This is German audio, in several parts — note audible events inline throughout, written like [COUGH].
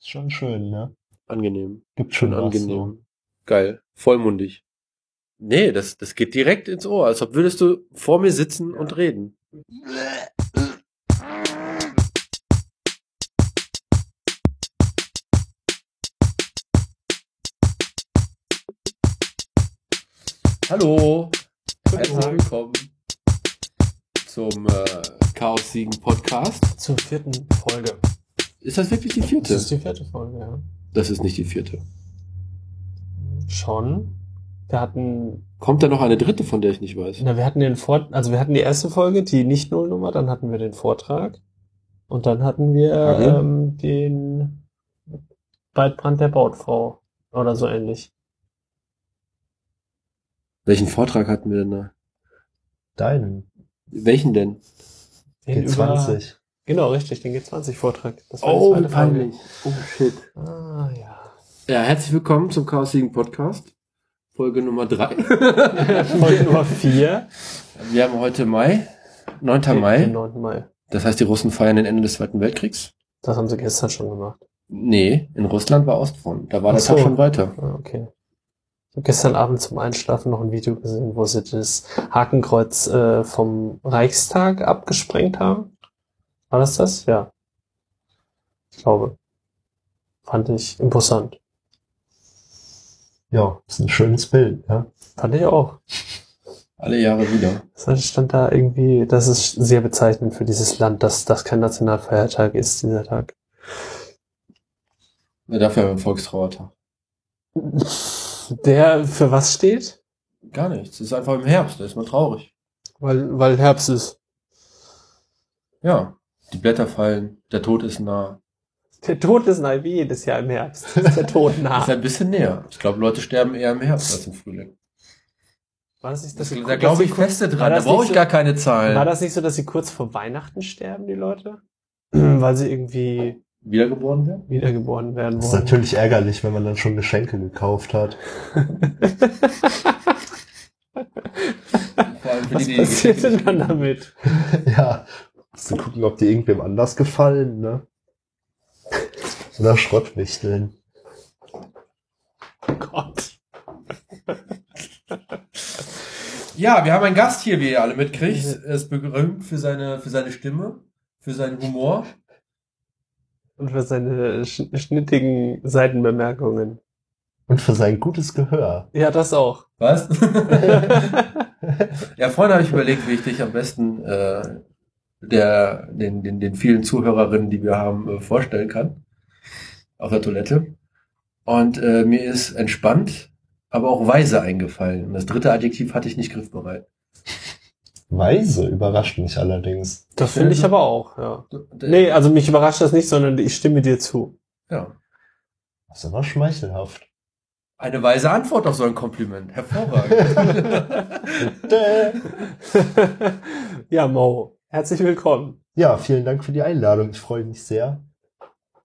Ist schon schön, ne? Angenehm. Gibt Schon was, angenehm. so. Geil. Vollmundig. Nee, das, das geht direkt ins Ohr, als ob würdest du vor mir sitzen und reden. Hallo, herzlich willkommen zum äh, Chaos Siegen Podcast. Zur vierten Folge. Ist das wirklich die Das vierte? ist die vierte Folge, ja. Das ist nicht die vierte. Schon. Wir hatten, Kommt da noch eine dritte, von der ich nicht weiß? na, wir hatten den Vort, also wir hatten die erste Folge, die nicht Nullnummer, dann hatten wir den Vortrag und dann hatten wir Hagel? ähm, den Waldbrand der Bautfrau oder so ähnlich. Welchen Vortrag hatten wir denn da? Deinen. Welchen denn? Den über- G20. Genau, richtig, den G20-Vortrag. Das war die zweite Folge. Oh, shit. Ah, ja. Ja, herzlich willkommen zum Chaos Siegen Podcast. Folge Nummer drei. [LAUGHS] Folge Nummer vier. Wir haben heute Mai, 9. Den Mai. 9. Mai. Das heißt, die Russen feiern den Ende des Zweiten Weltkriegs? Das haben sie gestern schon gemacht. Nee, in Russland war Ostfront. Da war Ach so. Tag schon weiter. Ah, okay. Ich habe gestern Abend zum Einschlafen noch ein Video gesehen, wo sie das Hakenkreuz äh, vom Reichstag abgesprengt haben. War das das? Ja. Ich glaube. Fand ich imposant. Ja, ist ein schönes Bild, ja. Fand ich auch. Alle Jahre wieder. Das stand da irgendwie, das ist sehr bezeichnend für dieses Land, dass das kein Nationalfeiertag ist, dieser Tag. Ja, dafür haben wir einen Volkstrauertag. Der für was steht? Gar nichts. Es ist einfach im Herbst, da ist man traurig. Weil, weil Herbst ist. Ja. Die Blätter fallen, der Tod ist nah. Der Tod ist nahe wie jedes Jahr im Herbst. Ist der Tod nah. Ist ein bisschen näher. Ich glaube, Leute sterben eher im Herbst als im Frühling. War das nicht, Das, dass sie- da glaube ich feste dran. Da das brauche ich so- gar keine Zahlen. War das nicht so, dass sie kurz vor Weihnachten sterben, die Leute? Weil sie irgendwie Wiedergeboren werden? wiedergeboren werden Das ist wollen. natürlich ärgerlich, wenn man dann schon Geschenke gekauft hat. [LAUGHS] Vor allem für Was die, die passiert denn dann damit? [LAUGHS] ja. Zu gucken, ob die irgendwem anders gefallen, ne? [LAUGHS] Oder Schrottwichteln. Oh Gott. Ja, wir haben einen Gast hier, wie ihr alle mitkriegt. Er ist berühmt für seine, für seine Stimme, für seinen Humor. Und für seine sch schnittigen Seitenbemerkungen. Und für sein gutes Gehör. Ja, das auch. Was? [LAUGHS] [LAUGHS] ja, vorhin habe ich überlegt, wie ich dich am besten äh, der, den, den, den vielen Zuhörerinnen, die wir haben, äh, vorstellen kann. Auf der Toilette. Und äh, mir ist entspannt, aber auch weise eingefallen. Und das dritte Adjektiv hatte ich nicht griffbereit. Weise überrascht mich allerdings. Das finde ich aber auch, ja. Nee, also mich überrascht das nicht, sondern ich stimme dir zu. Ja. Das ist aber schmeichelhaft. Eine weise Antwort auf so ein Kompliment. Hervorragend. [LAUGHS] [LAUGHS] [LAUGHS] ja, Mo, herzlich willkommen. Ja, vielen Dank für die Einladung. Ich freue mich sehr.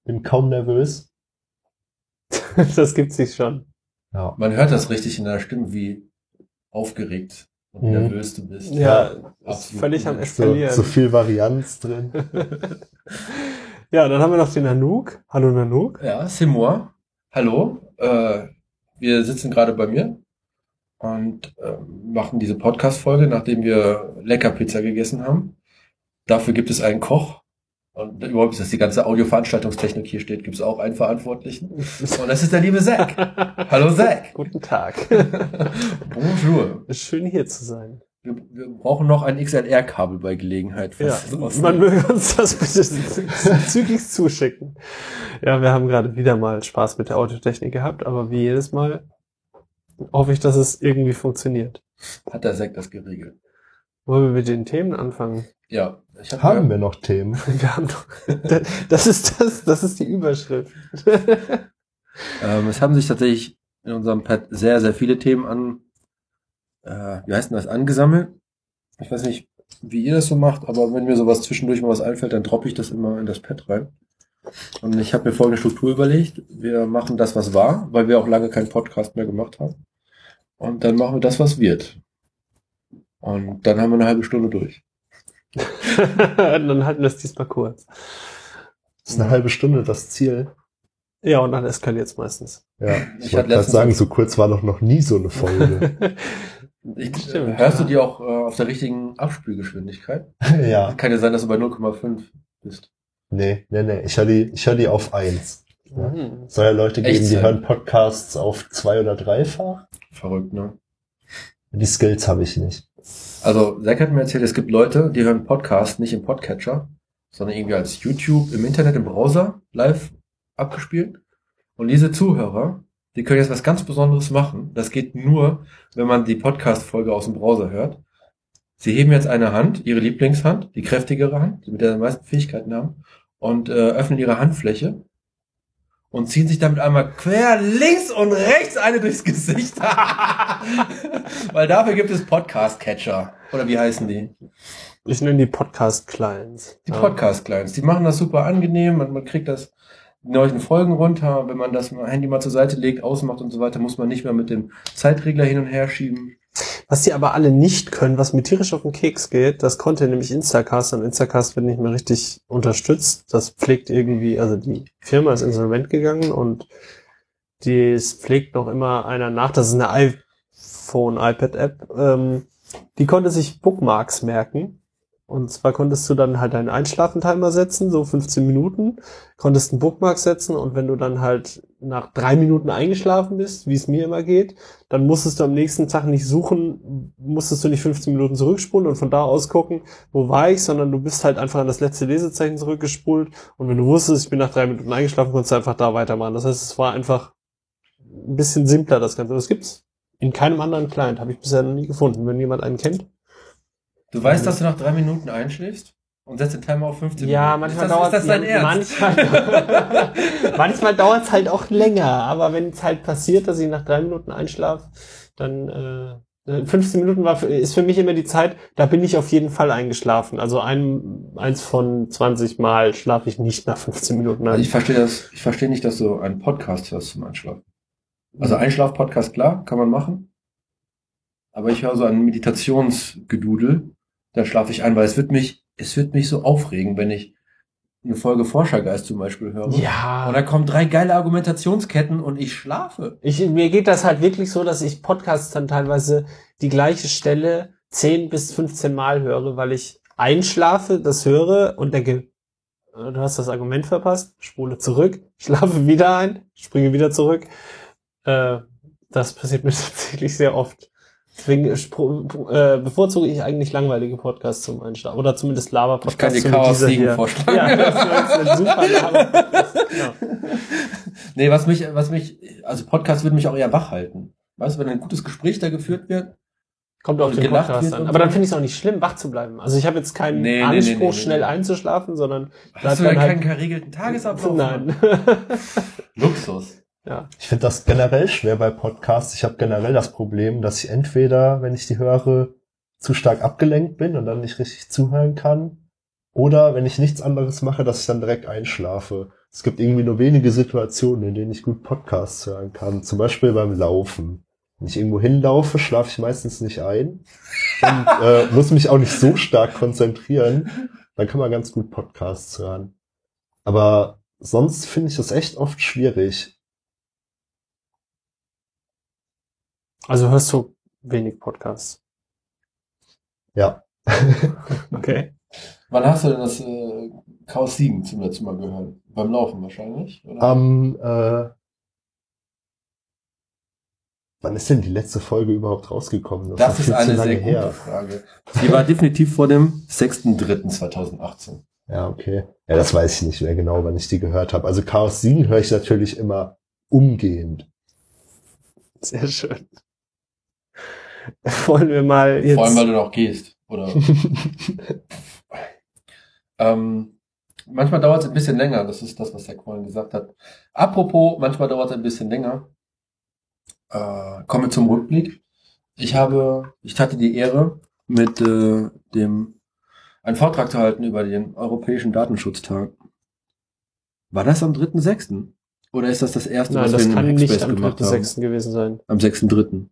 Bin kaum nervös. [LAUGHS] Das gibt sich schon. Ja. Man hört das richtig in deiner Stimme, wie aufgeregt und Mhm. nervös du bist. Ja, ist absolut. völlig am So, Eskalieren. so viel Varianz drin. [LAUGHS] Ja, dann haben wir noch den Nanook. Hallo Nanook. Ja, c'est moi. Hallo. Äh, wir sitzen gerade bei mir und ähm, machen diese Podcast-Folge, nachdem wir lecker Pizza gegessen haben. Dafür gibt es einen Koch. Und überhaupt, dass die ganze Audioveranstaltungstechnik hier steht, gibt es auch einen Verantwortlichen. [LAUGHS] Und das ist der liebe Zack. Hallo Zack. Guten Tag. [LAUGHS] Bonjour. Schön hier zu sein. Wir, wir brauchen noch ein XLR-Kabel bei Gelegenheit. Ja, man möge uns das bitte [LAUGHS] zügig zuschicken. Ja, wir haben gerade wieder mal Spaß mit der Audiotechnik gehabt, aber wie jedes Mal hoffe ich, dass es irgendwie funktioniert. Hat der Zack das geregelt. Wollen wir mit den Themen anfangen? Ja. Hab Haben wir noch Themen? [LAUGHS] Wir haben doch, [LAUGHS] das ist das, das ist die Überschrift. [LAUGHS] Ähm, es haben sich tatsächlich in unserem Pad sehr, sehr viele Themen an, äh, wie heißt denn das, angesammelt. Ich weiß nicht, wie ihr das so macht, aber wenn mir sowas zwischendurch mal was einfällt, dann droppe ich das immer in das Pad rein. Und ich habe mir folgende Struktur überlegt. Wir machen das, was war, weil wir auch lange keinen Podcast mehr gemacht haben. Und dann machen wir das, was wird. Und dann haben wir eine halbe Stunde durch. [LAUGHS] Dann halten wir es diesmal kurz. Das ist eine halbe Stunde das Ziel. Ja, und dann eskaliert es meistens. Ja, Ich ich wollte gerade sagen, so kurz war doch noch nie so eine Folge. [LAUGHS] Ich, Stimmt, hörst ja. du die auch äh, auf der richtigen Abspielgeschwindigkeit? [LAUGHS] ja. Kann ja sein, dass du bei 0,5 bist. Nee, nee, nee. Ich höre die, ich höre die auf eins. Ja. Mhm. Soll ja Leute geben, die Echtzeit. hören Podcasts auf zwei oder dreifach. Verrückt, ne? Die Skills habe ich nicht. Also, Zack hat mir erzählt, es gibt Leute, die hören Podcast nicht im Podcatcher, sondern irgendwie als YouTube im Internet, im Browser live abgespielt. Und diese Zuhörer, die können jetzt was ganz Besonderes machen. Das geht nur, wenn man die Podcast-Folge aus dem Browser hört. Sie heben jetzt eine Hand, ihre Lieblingshand, die kräftigere Hand, die mit der sie meisten Fähigkeiten haben, und äh, öffnen ihre Handfläche und ziehen sich damit einmal quer links und rechts eine durchs Gesicht. [LAUGHS] Weil dafür gibt es Podcast-Catcher. Oder wie heißen die? Ich nenne die Podcast-Clients. Die. Podcast-Clients. Die machen das super angenehm. Man, man kriegt das die neuen Folgen runter. Wenn man das Handy mal zur Seite legt, ausmacht und so weiter, muss man nicht mehr mit dem Zeitregler hin und her schieben. Was die aber alle nicht können, was mir tierisch auf den Keks geht, das konnte nämlich Instacast und Instacast wird nicht mehr richtig unterstützt. Das pflegt irgendwie, also die Firma ist insolvent gegangen und das pflegt noch immer einer nach. Das ist eine iPhone, iPad-App. Ähm, die konnte sich Bookmarks merken. Und zwar konntest du dann halt einen Einschlafentimer setzen, so 15 Minuten, konntest einen Bookmark setzen und wenn du dann halt nach drei Minuten eingeschlafen bist, wie es mir immer geht, dann musstest du am nächsten Tag nicht suchen, musstest du nicht 15 Minuten zurückspulen und von da aus gucken, wo war ich, sondern du bist halt einfach an das letzte Lesezeichen zurückgespult und wenn du wusstest, ich bin nach drei Minuten eingeschlafen, konntest du einfach da weitermachen. Das heißt, es war einfach ein bisschen simpler, das Ganze. Das gibt's in keinem anderen Client, habe ich bisher noch nie gefunden. Wenn jemand einen kennt. Du weißt, dass du nach drei Minuten einschläfst und setzt den Timer auf 15 Ja, Minuten. manchmal ist das, dauert Ist das dein ja, Ernst? Manchmal, [LAUGHS] manchmal dauert es halt auch länger, aber wenn es halt passiert, dass ich nach drei Minuten einschlafe, dann äh, 15 Minuten war ist für mich immer die Zeit, da bin ich auf jeden Fall eingeschlafen. Also ein, eins von 20 Mal schlafe ich nicht nach 15 Minuten Also ein. ich verstehe das, ich verstehe nicht, dass du einen Podcast hörst zum Einschlafen. Also Einschlaf-Podcast, klar, kann man machen. Aber ich höre so ein Meditationsgedudel, dann schlafe ich ein, weil es wird mich, es wird mich so aufregen, wenn ich eine Folge Forschergeist zum Beispiel höre. ja. Und da kommen drei geile Argumentationsketten und ich schlafe. Ich, mir geht das halt wirklich so, dass ich Podcasts dann teilweise die gleiche Stelle 10 bis 15 Mal höre, weil ich einschlafe, das höre und denke, äh, du hast das Argument verpasst, spule zurück, [LAUGHS] schlafe wieder ein, springe wieder zurück. Äh, das passiert mir [LAUGHS] tatsächlich sehr oft. Deswegen spro- äh, bevorzuge ich eigentlich langweilige Podcasts zum Einschlafen. Oder zumindest Ich kann Lava-Podcasts. dir Chaos Siegen hier. vorschlagen. Ja, das ist ein super Lava-Podcast. Genau. [LAUGHS] Nee, was mich, was mich, also Podcast würde mich auch eher wach halten. Weißt du, wenn ein gutes Gespräch da geführt wird, Kommt auf den Podcast an. Aber dann finde ich es auch nicht schlimm, wach zu bleiben. Also ich habe jetzt keinen Nee, nee, Anspruch, nee, schnell einzuschlafen, sondern hast du dann dann halt- keinen geregelten Tagesablauf? nein. [LAUGHS] Luxus. Ja. Ich finde das generell schwer bei Podcasts. Ich habe generell das Problem, dass ich entweder, wenn ich die höre, zu stark abgelenkt bin und dann nicht richtig zuhören kann. Oder wenn ich nichts anderes mache, dass ich dann direkt einschlafe. Es gibt irgendwie nur wenige Situationen, in denen ich gut Podcasts hören kann. Zum Beispiel beim Laufen. Wenn ich irgendwo hinlaufe, schlafe ich meistens nicht ein und äh, muss mich auch nicht so stark konzentrieren. Dann kann man ganz gut Podcasts hören. Aber sonst finde ich das echt oft schwierig. Also hörst du wenig Podcasts. Ja. [LAUGHS] Okay. Wann hast du denn das äh, Chaos Siegen zum letzten Mal gehört? Beim Laufen wahrscheinlich? Oder? Am, äh, wann ist denn die letzte Folge überhaupt rausgekommen? das noch ist eine lange sehr gute Frage. Die war definitiv vor dem 6.3.2018. Ja, okay. Ja, das weiß ich nicht mehr genau, wann ich die gehört habe. Also Chaos Siegen höre ich natürlich immer umgehend. Sehr schön. [LAUGHS] Wollen wir mal jetzt. Vor allem, weil du noch gehst. Oder [LAUGHS] ähm, manchmal dauert es ein bisschen länger. Das ist das, was der vorhin gesagt hat. Apropos, manchmal dauert es ein bisschen länger. Äh, kommen wir zum Rückblick. Ich habe, ich hatte die Ehre, mit äh, dem einen Vortrag zu halten über den Europäischen Datenschutztag. War das am 3.6.? Oder ist das das erste, Nein, was das wir kann in nicht Hackspace am gemacht haben? 3.6. gewesen sein. Am 6.3.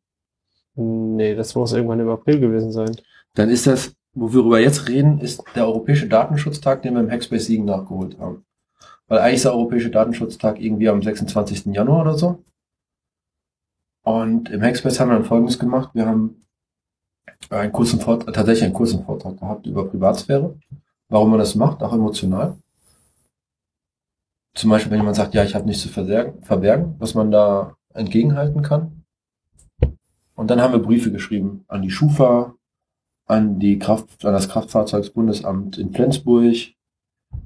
Nee, das muss irgendwann im April gewesen sein. Dann ist das, worüber wir jetzt reden, ist der Europäische Datenschutztag, den wir im Hackspace Siegen nachgeholt haben. weil eigentlich ist der Europäische Datenschutztag irgendwie am 26. Januar oder so. Und im Hackspace haben wir dann Folgendes gemacht. Wir haben einen kurzen Vortrag, tatsächlich einen kurzen Vortrag gehabt über Privatsphäre, warum man das macht, auch emotional. Zum Beispiel, wenn jemand sagt, ja, ich habe nichts zu verbergen, was man da entgegenhalten kann. Und dann haben wir Briefe geschrieben an die Schufa, an die Kraft, an das Kraftfahrzeugsbundesamt in Flensburg,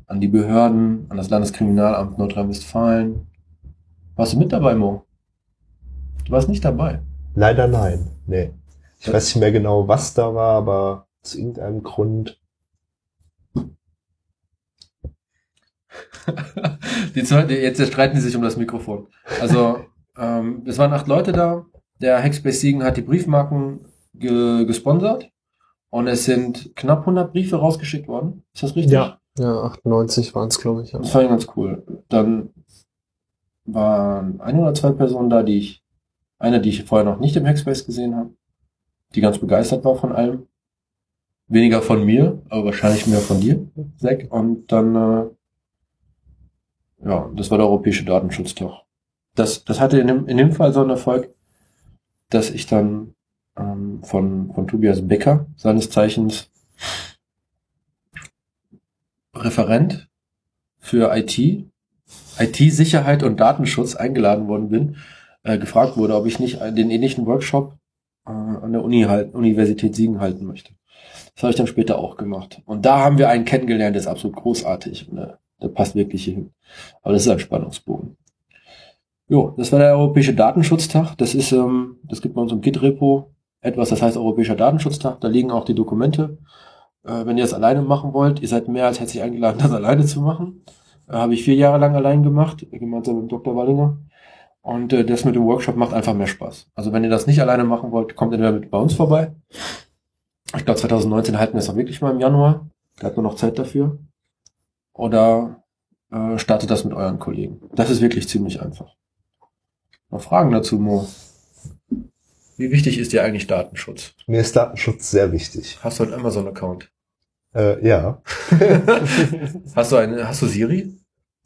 an die Behörden, an das Landeskriminalamt Nordrhein-Westfalen. Warst du mit dabei, Mo? Du warst nicht dabei. Leider nein. Nee. Ich weiß nicht mehr genau, was da war, aber aus irgendeinem Grund. [LAUGHS] die zwei, jetzt streiten die sich um das Mikrofon. Also, ähm, es waren acht Leute da. Der Hackspace Siegen hat die Briefmarken ge gesponsert. Und es sind knapp 100 Briefe rausgeschickt worden. Ist das richtig? Ja. Ja, 98 waren es, glaube ich. Ja. Das fand ich ganz cool. Dann waren ein oder zwei Personen da, die ich, eine, die ich vorher noch nicht im Hackspace gesehen habe, die ganz begeistert war von allem. Weniger von mir, aber wahrscheinlich mehr von dir, Zack. Und dann, äh, ja, das war der Europäische Datenschutztag. Das, das hatte in dem, in dem Fall so einen Erfolg, dass ich dann ähm, von, von Tobias Becker, seines Zeichens Referent für IT, IT-Sicherheit und Datenschutz eingeladen worden bin, äh, gefragt wurde, ob ich nicht den ähnlichen Workshop äh, an der Uni halt, Universität Siegen halten möchte. Das habe ich dann später auch gemacht. Und da haben wir einen kennengelernt, der ist absolut großartig. Äh, der passt wirklich hier hin. Aber das ist ein Spannungsbogen. Jo, das war der Europäische Datenschutztag. Das ist, ähm, das gibt bei uns im Git-Repo etwas, das heißt Europäischer Datenschutztag. Da liegen auch die Dokumente. Äh, wenn ihr das alleine machen wollt, ihr seid mehr als herzlich eingeladen, [LAUGHS] das alleine zu machen. Äh, Habe ich vier Jahre lang allein gemacht, gemeinsam mit Dr. Wallinger. Und äh, das mit dem Workshop macht einfach mehr Spaß. Also wenn ihr das nicht alleine machen wollt, kommt entweder mit bei uns vorbei. Ich glaube 2019 halten wir es auch wirklich mal im Januar. Da hat man noch Zeit dafür. Oder äh, startet das mit euren Kollegen. Das ist wirklich ziemlich einfach. Noch Fragen dazu, Mo? Wie wichtig ist dir eigentlich Datenschutz? Mir ist Datenschutz sehr wichtig. Hast du einen Amazon-Account? Äh, ja. [LAUGHS] hast du eine, hast du Siri?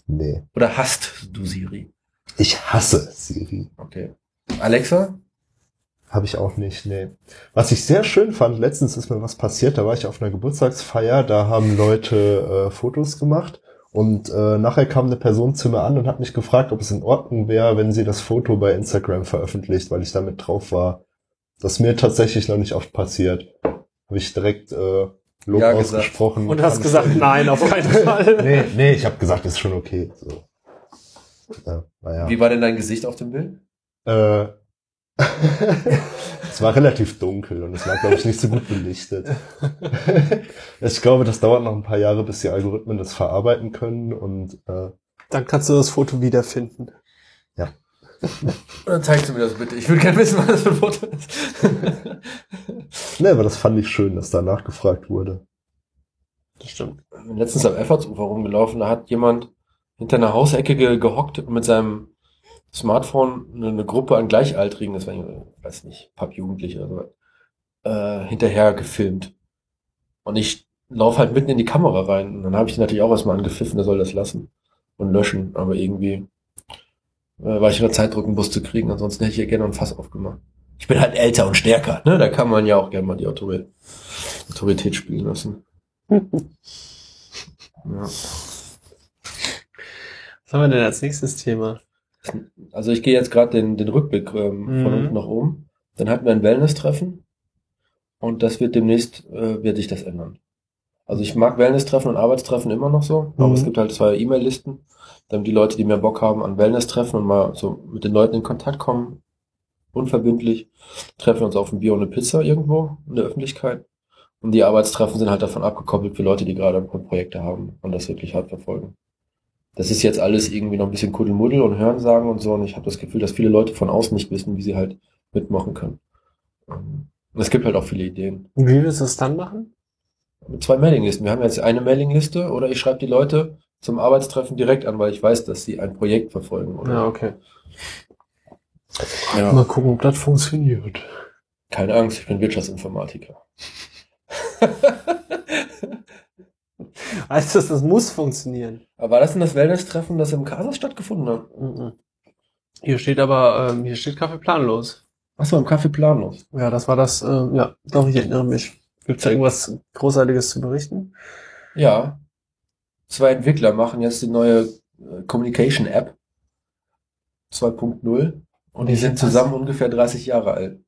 Nee. Oder hast du Siri? Ich hasse Siri. Okay. Alexa? Habe ich auch nicht, nee. Was ich sehr schön fand, letztens ist mir was passiert, da war ich auf einer Geburtstagsfeier, da haben Leute äh, Fotos gemacht und äh, nachher kam eine Person zu mir an und hat mich gefragt, ob es in Ordnung wäre, wenn sie das Foto bei Instagram veröffentlicht, weil ich damit drauf war. Das ist mir tatsächlich noch nicht oft passiert. Habe ich direkt äh, Lob Ja, ausgesprochen. Und hast gesagt, nein, auf keinen Fall. [LAUGHS] Nee, nee, ich habe gesagt, ist schon okay. So. Ja, naja. Wie war denn dein Gesicht auf dem Bild? Äh, es war relativ dunkel und es war, glaube ich, nicht so gut belichtet. ich glaube, das dauert noch ein paar Jahre, bis die Algorithmen das verarbeiten können und äh, Dann kannst du das Foto wiederfinden. Dann zeigst du mir das bitte. Ich würde gerne wissen, was das für ein Foto ist. ne, aber das fand ich schön, dass da nachgefragt wurde. Das stimmt. Ich bin letztens am Effortsufer rumgelaufen, da hat jemand hinter einer Hausecke ge gehockt und mit seinem Smartphone eine, eine Gruppe an Gleichaltrigen, das war, ich weiß nicht, Pappjugendliche oder so, äh, hinterher gefilmt. Und ich laufe halt mitten in die Kamera rein. Und dann habe ich natürlich auch erstmal angepfiffen, der soll das lassen und löschen. Aber irgendwie äh, war ich unter Zeitdruck, einen Bus zu kriegen, ansonsten hätte ich ja gerne ein Fass aufgemacht. Ich bin halt älter und stärker, ne? Da kann man ja auch gerne mal die Autorität, Autorität spielen lassen. [LAUGHS] Ja. Was haben wir denn als nächstes Thema? Also ich gehe jetzt gerade den, den Rückblick ähm, von Mhm. unten nach oben. Dann hatten wir ein Wellness-Treffen und das wird demnächst, äh, wird sich das ändern. Also ich mag Wellness-Treffen und Arbeitstreffen immer noch so, aber Mhm. es gibt halt zwei E-Mail-Listen, damit die Leute, die mehr Bock haben an Wellness-Treffen und mal so mit den Leuten in Kontakt kommen, unverbindlich, treffen wir uns auf ein Bier und eine Pizza irgendwo in der Öffentlichkeit. Und die Arbeitstreffen sind halt davon abgekoppelt für Leute, die gerade ein paar Projekte haben und das wirklich hart verfolgen. Das ist jetzt alles irgendwie noch ein bisschen Kuddelmuddel und Hörensagen und so. Und ich habe das Gefühl, dass viele Leute von außen nicht wissen, wie sie halt mitmachen können. Ähm, Und es gibt halt auch viele Ideen. Und wie willst du das dann machen? Mit zwei Mailinglisten. Wir haben jetzt eine Mailingliste oder ich schreibe die Leute zum Arbeitstreffen direkt an, weil ich weiß, dass sie ein Projekt verfolgen. Oder? Ja, okay. Ja. Mal gucken, ob das funktioniert. Keine Angst, ich bin Wirtschaftsinformatiker. [LAUGHS] [LAUGHS] Heißt das, das muss funktionieren? Aber war das denn das Wellness-Treffen, das im Casas stattgefunden hat? Mhm. Hier steht aber, ähm, hier steht Kaffee planlos. Achso, im Café Planlos. Ja, das war das, ähm, ja, doch, ich erinnere mich. Gibt's da irgendwas Großartiges zu berichten? Ja. Zwei Entwickler machen jetzt die neue äh, Communication App 2.0 und die sind zusammen ungefähr 30 Jahre alt.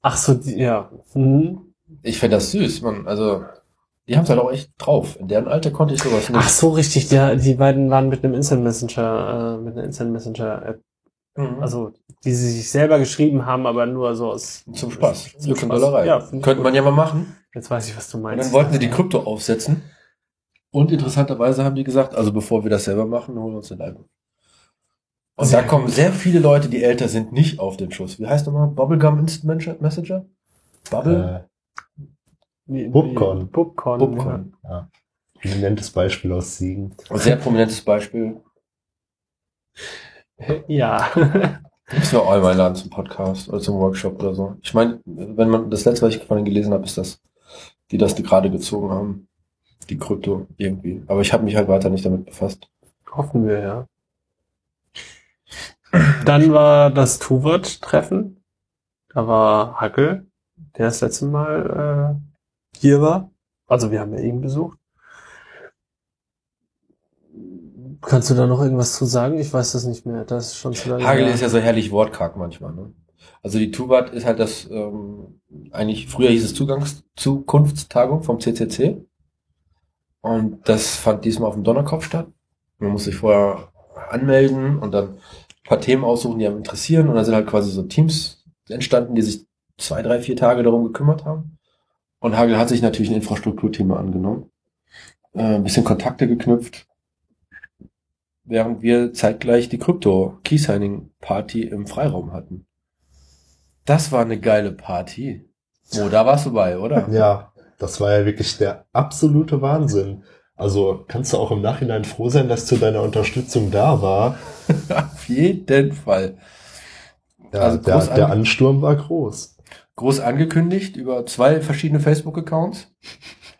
Ach so, die, ja. Mhm. Ich finde das süß, man. Also, die haben es halt auch echt drauf. In deren Alter konnte ich sowas nicht. Ach so, richtig, ja, die beiden waren mit einem Instant Messenger, äh, mit einer Instant Messenger App. Mhm. Also, die sie sich selber geschrieben haben, aber nur so aus. zum Spaß. Zum Glück und Spaß. Dollerei. Ja, Könnte man ja mal machen. Jetzt weiß ich, was du Und meinst. dann wollten sie die Krypto aufsetzen. Und interessanterweise haben die gesagt, also bevor wir das selber machen, holen wir uns eine Leibe. Und Sehr da kommen sehr viele Leute, die älter sind, nicht auf den Schuss. Wie heißt nochmal? Bubblegum Instant Messenger? Bubble? Wie- wie- Popcorn. Popcorn. Popcorn. Ja. Prominentes Beispiel aus Siegen. Ein sehr prominentes Beispiel. Ja. [LAUGHS] ja. Müssen wir auch einmal einladen zum Podcast oder zum Workshop oder so. Ich meine, wenn man das letzte, was ich von ihnen gelesen habe, ist das, die das gerade gezogen haben. Die Krypto irgendwie. Aber ich habe mich halt weiter nicht damit befasst. Hoffen wir, ja. Dann war das Tuwort-Treffen. Da war Hackel, der das letzte Mal äh, hier war. Also wir haben ja ihn besucht. Kannst du da noch irgendwas zu sagen? Ich weiß das nicht mehr. Das ist schon zu lange. Hagel ist ja so herrlich wortkarg manchmal. Ne? Also die Tubat ist halt das, ähm, eigentlich früher hieß es Zugangszukunftstagung vom CCC. Und das fand diesmal auf dem Donnerkopf statt. Man muss sich vorher anmelden und dann ein paar Themen aussuchen, die einem interessieren. Und dann sind halt quasi so Teams entstanden, die sich zwei, drei, vier Tage darum gekümmert haben. Und Hagel hat sich natürlich ein Infrastrukturthema angenommen. Äh, ein bisschen Kontakte geknüpft. Während wir zeitgleich die Krypto Key Signing Party im Freiraum hatten. Das war eine geile Party. Oh, da warst du bei, oder? [LAUGHS] Ja, das war ja wirklich der absolute Wahnsinn. Also kannst du auch im Nachhinein froh sein, dass zu deiner Unterstützung da war. [LAUGHS] Auf jeden Fall. Ja, Also der, der an- Ansturm war groß. Groß angekündigt über zwei verschiedene Facebook-Accounts.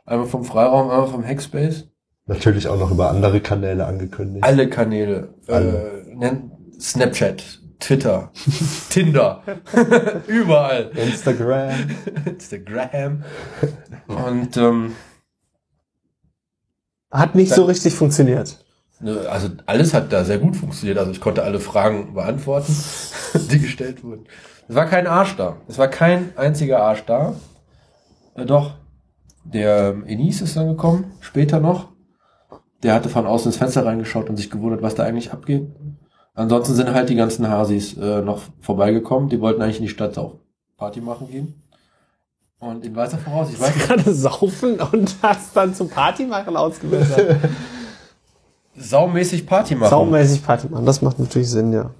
Einmal vom Freiraum, einmal vom Hackspace. Natürlich auch noch über andere Kanäle angekündigt. Alle Kanäle. Alle. Äh, Snapchat, Twitter, [LAUGHS] Tinder. [LAUGHS] Überall. Instagram. [LAUGHS] Instagram. Und ähm, Hat nicht so richtig funktioniert. Ne, Also alles hat da sehr gut funktioniert. Also ich konnte alle Fragen beantworten, die gestellt wurden. Es war kein Arsch da. Es war kein einziger Arsch da. Äh, doch, der ähm, Enis ist dann gekommen, später noch. Der hatte von außen ins Fenster reingeschaut und sich gewundert, was da eigentlich abgeht. Ansonsten sind halt die ganzen Hasis äh, noch vorbeigekommen. Die wollten eigentlich in die Stadt auch Party machen gehen. Und in weißer Voraus, ich weiß nicht, Gerade saufen und hast dann zum Party machen ausgebildet. [LAUGHS] saumäßig Party machen. Saumäßig Party machen, das macht natürlich Sinn, ja.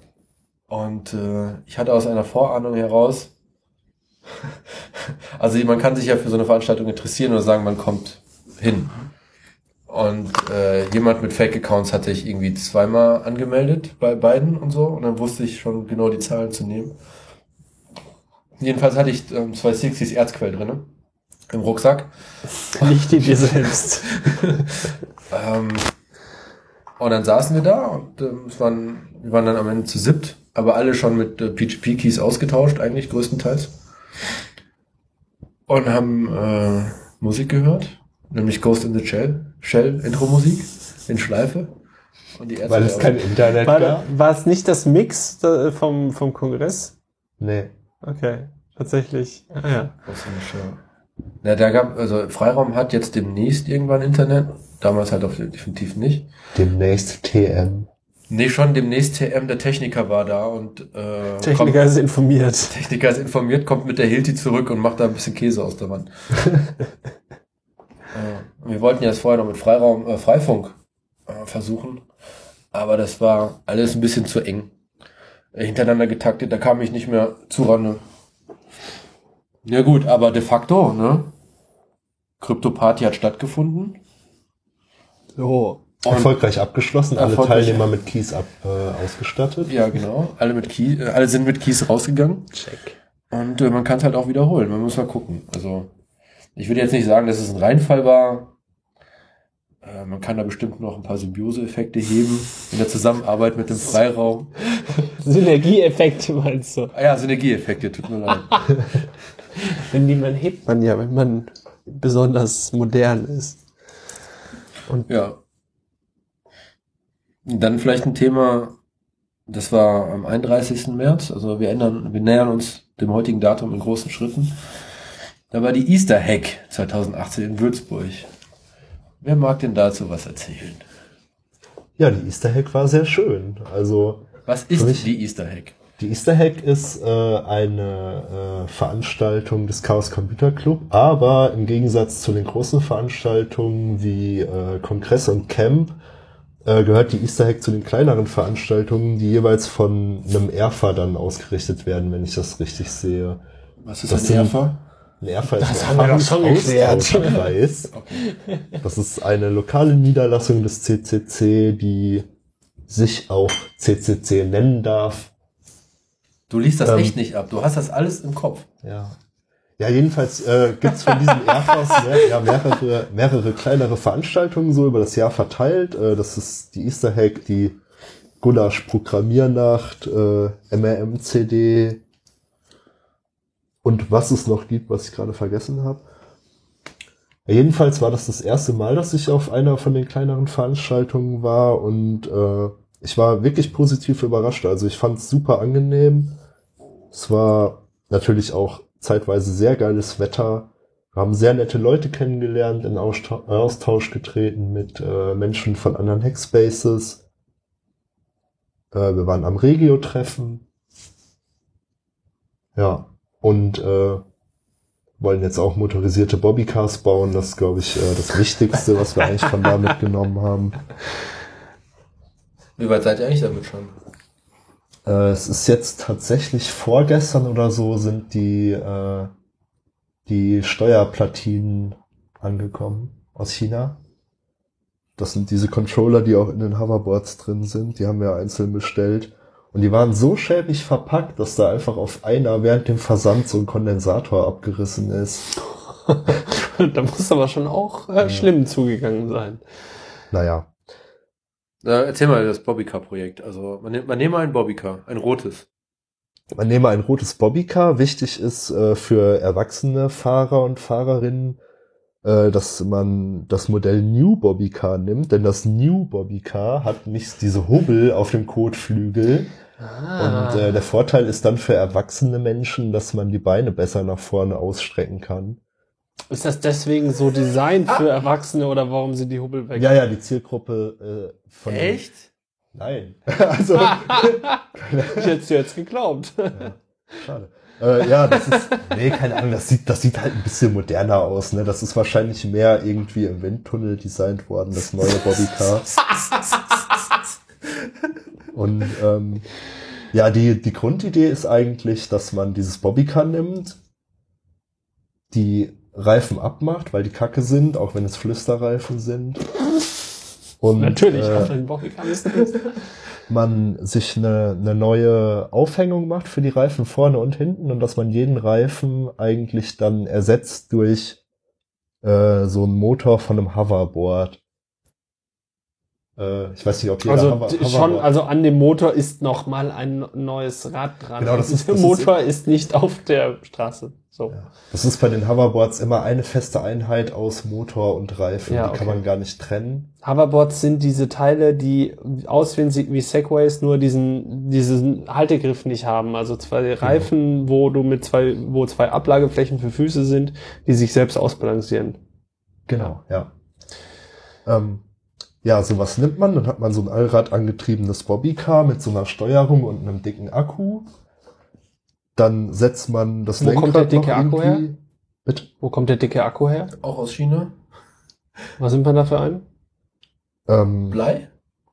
Und äh, ich hatte aus einer Vorahnung heraus, [LAUGHS] also man kann sich ja für so eine Veranstaltung interessieren oder sagen, man kommt hin. Und äh, jemand mit Fake-Accounts hatte ich irgendwie zweimal angemeldet bei beiden und so. Und dann wusste ich schon genau die Zahlen zu nehmen. Jedenfalls hatte ich ähm, zwei Sixties Erzquell drinne im Rucksack. [LAUGHS] Nicht die dir selbst. [LAUGHS] Ähm, und dann saßen wir da und ähm, es waren, wir waren dann am Ende zu siebt, aber alle schon mit äh, PGP-Keys ausgetauscht, eigentlich größtenteils. Und haben äh, Musik gehört, nämlich Ghost in the Shell, Shell Intro-Musik in Schleife. Und die Weil es kein Internet War, gab. war es nicht das Mix äh, vom, vom Kongress? Nee. Okay, tatsächlich. Ah, ja. Ghost in the Shell. Ja, da gab, also Freiraum hat jetzt demnächst irgendwann Internet, damals halt auf definitiv nicht. Demnächst TM. Nee, schon demnächst TM, der Techniker war da und äh, Techniker ist informiert. Techniker ist informiert, kommt mit der Hilti zurück und macht da ein bisschen Käse aus der Wand. [LAUGHS] äh, wir wollten ja das vorher noch mit Freiraum, äh, Freifunk äh, versuchen, aber das war alles ein bisschen zu eng. Äh, hintereinander getaktet, da kam ich nicht mehr zurande. Ja gut, aber de facto, ne? Krypto-Party hat stattgefunden. So. Und, Erfolgreich abgeschlossen, alle Erfolgreich. Teilnehmer mit Keys ab, äh, ausgestattet. ja, genau. Alle mit Key, äh, alle sind mit Keys rausgegangen. Check. Und äh, man kann es halt auch wiederholen. Man muss mal gucken. Also, ich würde jetzt nicht sagen, dass es ein Reinfall war, Äh, man kann da bestimmt noch ein paar Symbiose-Effekte heben in der Zusammenarbeit mit dem Freiraum. [LAUGHS] Synergieeffekte meinst du? Ah ja, Synergieeffekte, tut mir leid. [LAUGHS] Wenn die man hebt man ja, wenn man besonders modern ist. Ja. Dann vielleicht ein Thema, das war am 31. März, also wir ändern, wir nähern uns dem heutigen Datum in großen Schritten. Da war die Easter Hack 2018 in Würzburg. Wer mag denn dazu was erzählen? Ja, die Easter Hack war sehr schön. Also Was ist mich- die Easter Hack? Die Easter Hack ist äh, eine äh, Veranstaltung des Chaos Computer Club, aber im Gegensatz zu den großen Veranstaltungen wie äh, Kongress und Camp äh, gehört die Easter Hack zu den kleineren Veranstaltungen, die jeweils von einem ERFA dann ausgerichtet werden, wenn ich das richtig sehe. Was ist Das ein ERFA? Ein ERFA Das ist haben wir doch schon geklärt. Okay. Das ist eine lokale Niederlassung des CCC, die sich auch CCC nennen darf. Du liest das Ähm. echt nicht ab. Du hast das alles im Kopf. Ja. Ja, jedenfalls äh, gibt's von diesen [LAUGHS] Airfors ne, ja, mehrere, mehrere kleinere Veranstaltungen so über das Jahr verteilt. Äh, das ist die Easter Hack, die Gulasch Programmiernacht, äh, MRM-CD und was es noch gibt, was ich gerade vergessen habe. Ja, jedenfalls war das das erste Mal, dass ich auf einer von den kleineren Veranstaltungen war und äh, ich war wirklich positiv überrascht. Also ich fand es super angenehm. Es war natürlich auch zeitweise sehr geiles Wetter. Wir haben sehr nette Leute kennengelernt, in Austausch, getreten mit äh, Menschen von anderen Hackspaces. Äh, wir waren am Regio-Treffen. Ja, und äh, wollen jetzt auch motorisierte Bobbycars bauen. Das ist, glaube ich, äh, das Wichtigste, was wir eigentlich von da [LAUGHS] mitgenommen haben. Wie weit seid ihr eigentlich damit schon? Äh, es ist jetzt tatsächlich vorgestern oder so sind die, äh, die Steuerplatinen angekommen aus China. Das sind diese Controller, die auch in den Hoverboards drin sind. Die haben wir einzeln bestellt. Und die waren so schäbig verpackt, dass da einfach auf einer während dem Versand so ein Kondensator abgerissen ist. [LAUGHS] da muss aber schon auch äh, schlimm zugegangen sein. Naja, Äh, erzähl mal das Bobbycar-Projekt. Also man, nimmt- man nehme ein Bobbycar, ein rotes. Man nehme ein rotes Bobbycar. Wichtig ist äh, für erwachsene Fahrer und Fahrerinnen, äh, dass man das Modell New Bobbycar nimmt, denn das New Bobbycar hat nicht diese Hubbel auf dem Kotflügel. Ah. Und äh, der Vorteil ist dann für erwachsene Menschen, dass man die Beine besser nach vorne ausstrecken kann. Ist das deswegen so designt für Erwachsene oder warum sind die Hubbel weg? Ja, ja, die Zielgruppe äh, von den- Echt? Nein. [LAUGHS] also [LAUGHS] Ich hätte es dir jetzt geglaubt. Schade. Äh, ja, das ist, nee, keine Ahnung, das sieht, das sieht halt ein bisschen moderner aus, ne? Das ist wahrscheinlich mehr irgendwie im Windtunnel designt worden, das neue Bobbycar. [LAUGHS] Und ähm, ja, die, die Grundidee ist eigentlich, dass man dieses Bobbycar nimmt, die Reifen abmacht, weil die kacke sind, auch wenn es Flüsterreifen sind. Und, Natürlich, äh, man sich eine, eine neue Aufhängung macht für die Reifen vorne und hinten und dass man jeden Reifen eigentlich dann ersetzt durch äh, so einen Motor von einem Hoverboard. Äh, ich weiß nicht, ob jeder Also Hover- Hoverboard- schon, also an dem Motor ist noch mal ein neues Rad dran. Genau, das ist- der das ist- Motor ist, nicht auf der Straße. So. Ja. Das ist bei den Hoverboards immer eine feste Einheit aus Motor und Reifen. Ja, die kann okay. man gar nicht trennen. Hoverboards sind diese Teile, die aussehen wie Segways, nur diesen, diesen Haltegriff nicht haben. Also zwei Genau. Reifen, wo du mit zwei, wo zwei Ablageflächen für Füße sind, die sich selbst ausbalancieren. Genau, ja. Ähm, ja, sowas nimmt man, dann hat man so ein Allrad angetriebenes Bobbycar mit so einer Steuerung und einem dicken Akku. Dann setzt man das Wo Lenkrad kommt der dicke Akku her? Bitte? Wo kommt der dicke Akku her? Auch aus China? Was sind wir da für einen? Ähm, Blei?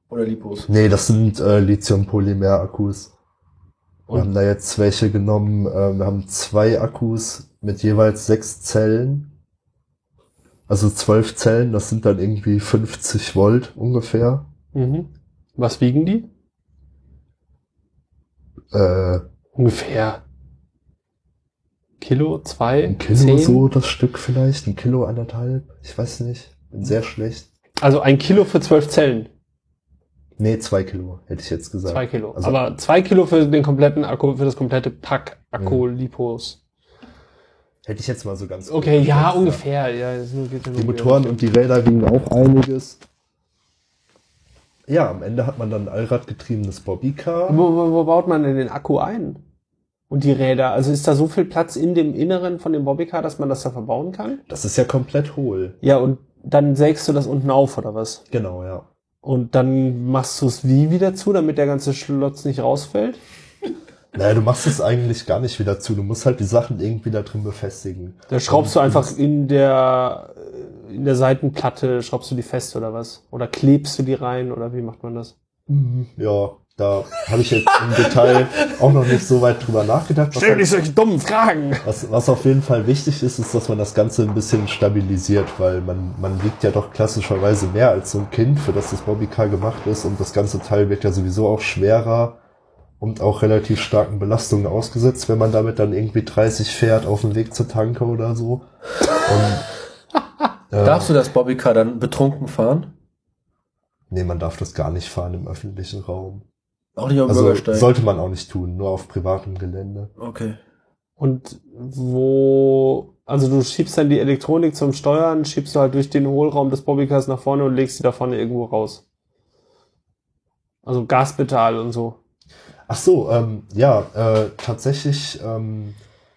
Oder Lipos? nee, das sind äh, Lithium-Polymer-Akkus. Wir haben da jetzt welche genommen. Äh, wir haben zwei Akkus mit jeweils sechs Zellen. Also zwölf Zellen, das sind dann irgendwie 50 Volt ungefähr. Mhm. Was wiegen die? Äh, Ungefähr. Kilo, zwei, ein Kilo zehn? so das Stück vielleicht, ein Kilo anderthalb, ich weiß nicht, bin sehr schlecht. Also ein Kilo für zwölf Zellen. Nee, zwei Kilo, hätte ich jetzt gesagt. Zwei Kilo. Also- Aber zwei Kilo für den kompletten Akku, für das komplette Pack Akku Lipos. Hätte ich jetzt mal so ganz Okay, ja, geschätzt, ungefähr. Ja, Die Motoren und die Räder wiegen auch einiges. Ja, am Ende hat man dann ein allradgetriebenes Bobbycar. Wo, wo, wo baut man denn den Akku ein? Und die Räder? Also ist da so viel Platz in dem Inneren von dem Bobbycar, dass man das da verbauen kann? Das ist ja komplett hohl. Ja, und dann sägst du das unten auf, oder was? Genau, ja. Und dann machst du es wie wieder zu, damit der ganze Schlotz nicht rausfällt? [LAUGHS] Naja, du machst es eigentlich gar nicht wieder zu. Du musst halt die Sachen irgendwie da drin befestigen. Da schraubst du einfach in der, in der Seitenplatte, schraubst du die fest oder was? Oder klebst du die rein oder wie macht man das? Ja, da habe ich jetzt im Detail auch noch nicht so weit drüber nachgedacht. Was, halt, solche dummen Fragen! was, was auf jeden Fall wichtig ist, ist, dass man das Ganze ein bisschen stabilisiert, weil man, man wiegt ja doch klassischerweise mehr als so ein Kind, für das das Bobbycar gemacht ist und das ganze Teil wird ja sowieso auch schwerer und auch relativ starken Belastungen ausgesetzt, wenn man damit dann irgendwie 30 fährt auf dem Weg zur Tanke oder so. Und, äh, [LAUGHS] Darfst du das Bobbycar dann betrunken fahren? Nee, man darf das gar nicht fahren im öffentlichen Raum. Auch nicht auf dem Also Bürgersteig? sollte man auch nicht tun, nur auf privatem Gelände. okay. Und wo, also du schiebst dann die Elektronik zum Steuern, schiebst du halt durch den Hohlraum des Bobbycars nach vorne und legst sie da vorne irgendwo raus. Also Gaspedal und so. Ach so, ähm, ja, äh, tatsächlich, ähm,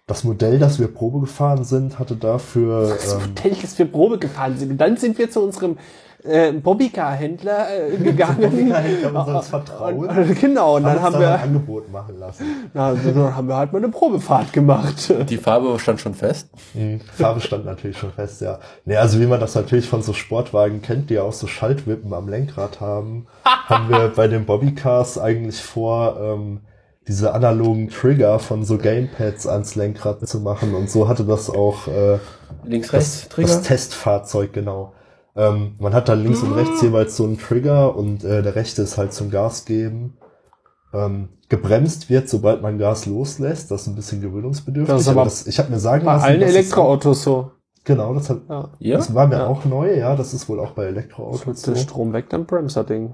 das Modell, das wir Probe gefahren sind, hatte dafür, Das ähm, Modell, das wir Probe gefahren sind. Und dann sind wir zu unserem äh, Bobbycar-Händler äh, [LAUGHS] gegangen. Bobbycar-Händler unseres Vertrauens. Und, genau, und dann haben wir, ein Angebot machen lassen. na, dann haben wir halt mal eine Probefahrt gemacht. Die Farbe stand schon fest? Mhm. Farbe stand natürlich schon fest, ja. Nee, also wie man das natürlich von so Sportwagen kennt, die ja auch so Schaltwippen am Lenkrad haben, [LAUGHS] haben wir bei den Bobbycars eigentlich vor, ähm, diese analogen Trigger von so Gamepads ans Lenkrad zu machen. Und so hatte das auch äh, Links, rechts, das, Trigger? das Testfahrzeug, genau. Ähm, man hat dann links und rechts jeweils so einen Trigger und äh, der rechte ist halt zum Gas geben. Ähm, gebremst wird, sobald man Gas loslässt. Das ist ein bisschen gewöhnungsbedürftig. Das ist aber das, ich habe mir sagen Bei lassen, allen dass es- Elektroautos so. Genau, das, hat, Ja. das war mir Ja. auch neu. Ja, das ist wohl auch bei Elektroautos der so. Strom weg, dann bremst das Ding.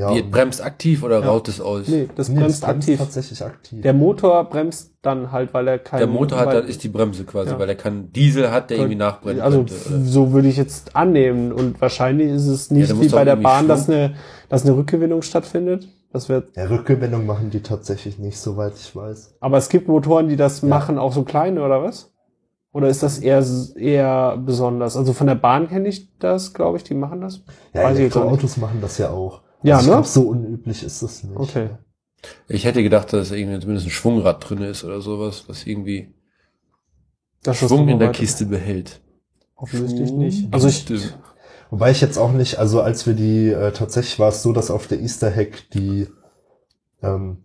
Ja, Wie, bremst aktiv oder Ja. raut es aus? Nee, das nee, bremst das aktiv. tatsächlich aktiv. Der Motor bremst dann halt, weil er kein... Der Motor hat, dann ist die Bremse quasi, Ja. weil er kann Diesel hat, der irgendwie nachbrennen Also könnte. so würde ich jetzt annehmen. Und wahrscheinlich ist es nicht der wie bei der Bahn, dass eine, dass eine Rückgewinnung stattfindet. Das wird, ja, Rückgewinnung machen die tatsächlich nicht, soweit ich weiß. aber es gibt Motoren, die das Ja. machen, auch so kleine, oder was? Oder ist das eher, eher besonders? Also von der Bahn kenne ich das, glaube ich, die machen das. Ja, Weiß Elektroautos machen das ja auch. Ja, also ich ne? glaube, so unüblich ist das nicht. Okay. Ich hätte gedacht, dass irgendwie zumindest ein Schwungrad drin ist oder sowas, was irgendwie Das Schwung in der weiter. Kiste behält. Offensichtlich nicht. Also ich. Wobei ich jetzt auch nicht, also als wir die, äh, tatsächlich war es so, dass auf der Easter Hack die, ähm,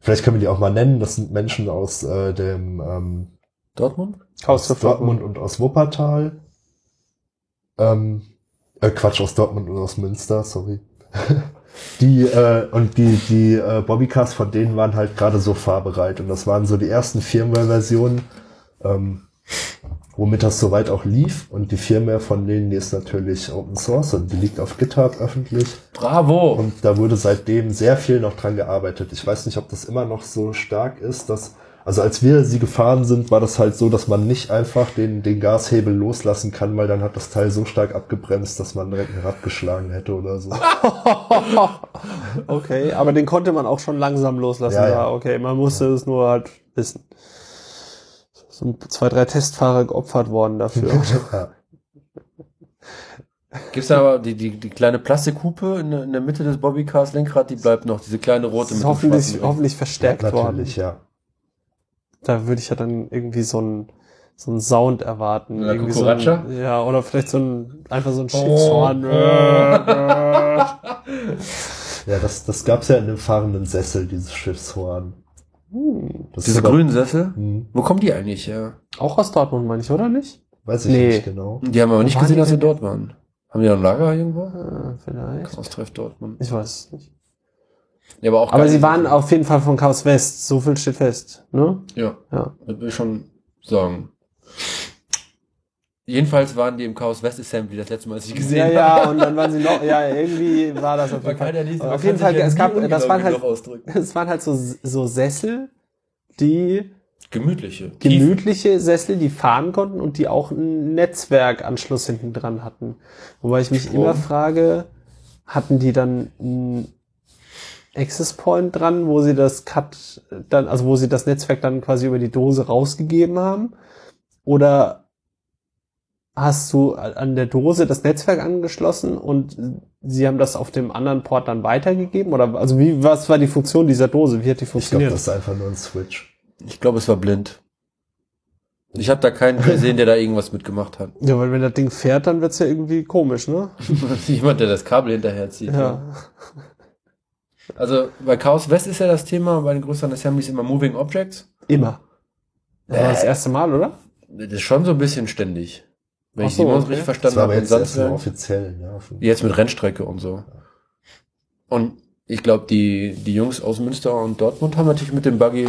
vielleicht können wir die auch mal nennen, das sind Menschen aus äh, dem ähm, Dortmund? Haus aus Dortmund und aus Wuppertal. Ähm, äh, Quatsch, aus Dortmund und aus Münster, sorry. [LAUGHS] die, äh, und die, die äh, Bobbycars von denen waren halt gerade so fahrbereit. Und das waren so die ersten Firmware-Versionen, ähm, womit das soweit auch lief. Und die Firmware von denen, die ist natürlich Open Source und die liegt auf GitHub öffentlich. Bravo! Und da wurde seitdem sehr viel noch dran gearbeitet. Ich weiß nicht, ob das immer noch so stark ist, dass, also als wir sie gefahren sind, war das halt so, dass man nicht einfach den, den Gashebel loslassen kann, weil dann hat das Teil so stark abgebremst, dass man direkt ein Rad geschlagen hätte oder so. [LAUGHS] okay, aber den konnte man auch schon langsam loslassen. Ja, Ja, ja. okay, man musste es nur halt wissen. So zwei, drei Testfahrer geopfert worden dafür. [LAUGHS] ja. Gibt's da aber die, die, die kleine Plastikhupe in, der- in der Mitte des Bobbycars Lenkrad, die bleibt noch, diese kleine rote dem hoffentlich, hoffentlich verstärkt worden. Natürlich, ja. Da würde ich ja dann irgendwie so ein so ein Sound erwarten. Eine irgendwie so ein, ja, oder vielleicht so ein, einfach so ein Oh. Schiffshorn. Ja, das, das gab's ja in dem fahrenden Sessel, dieses Schiffshorn. Hm. Das Diese aber- grünen Sessel? Hm, Wo kommen die eigentlich her? Auch aus Dortmund, meine ich, oder nicht? weiß ich Nee. nicht genau. Die haben aber nicht gesehen, dass wir denn? dort waren. Haben die noch ein Lager irgendwo? Äh, vielleicht. Chaos Treff Dortmund. Ich weiß es nicht. Ja, aber auch Aber sie waren auf jeden Fall von Chaos West. So viel steht fest. Ne? Ja, Ja. das will ich schon sagen. Jedenfalls waren die im Chaos West Assembly das letzte Mal, als ich gesehen Ja, habe. ja, und dann waren sie noch, ja, irgendwie war das [LAUGHS] auf jeden Fall. ja nicht, auf jeden Fall, ja es gab, das waren halt, [LAUGHS] es waren halt so, so Sessel, die Gemütliche. gemütliche Sessel, die fahren konnten und die auch einen Netzwerkanschluss hinten dran hatten. Wobei ich mich Strom. immer frage, hatten die dann einen Access Point dran, wo sie das Cut dann, also wo sie das Netzwerk dann quasi über die Dose rausgegeben haben? Oder hast du an der Dose das Netzwerk angeschlossen und sie haben das auf dem anderen Port dann weitergegeben? Oder also wie, was war die Funktion dieser Dose? Wie hat die Ich glaube, funktioniert? das ist einfach nur ein Switch. Ich glaube, es war blind. Ich habe da keinen gesehen, der da irgendwas mitgemacht hat. ja, weil wenn das Ding fährt, dann wird's ja irgendwie komisch, ne? [LAUGHS] Jemand, der das Kabel hinterherzieht. Ja. Also bei Chaos West ist ja das Thema, bei den größeren Assemblies immer Moving Objects. Immer. Das war das erste Mal, oder? Das ist schon so ein bisschen ständig. Wenn Ach ich so, Simons okay. richtig verstanden habe. jetzt Sandsberg. offiziellen, ja. Von- Jetzt mit Rennstrecke und so. Und ich glaube, die, die Jungs aus Münster und Dortmund haben natürlich mit dem Buggy,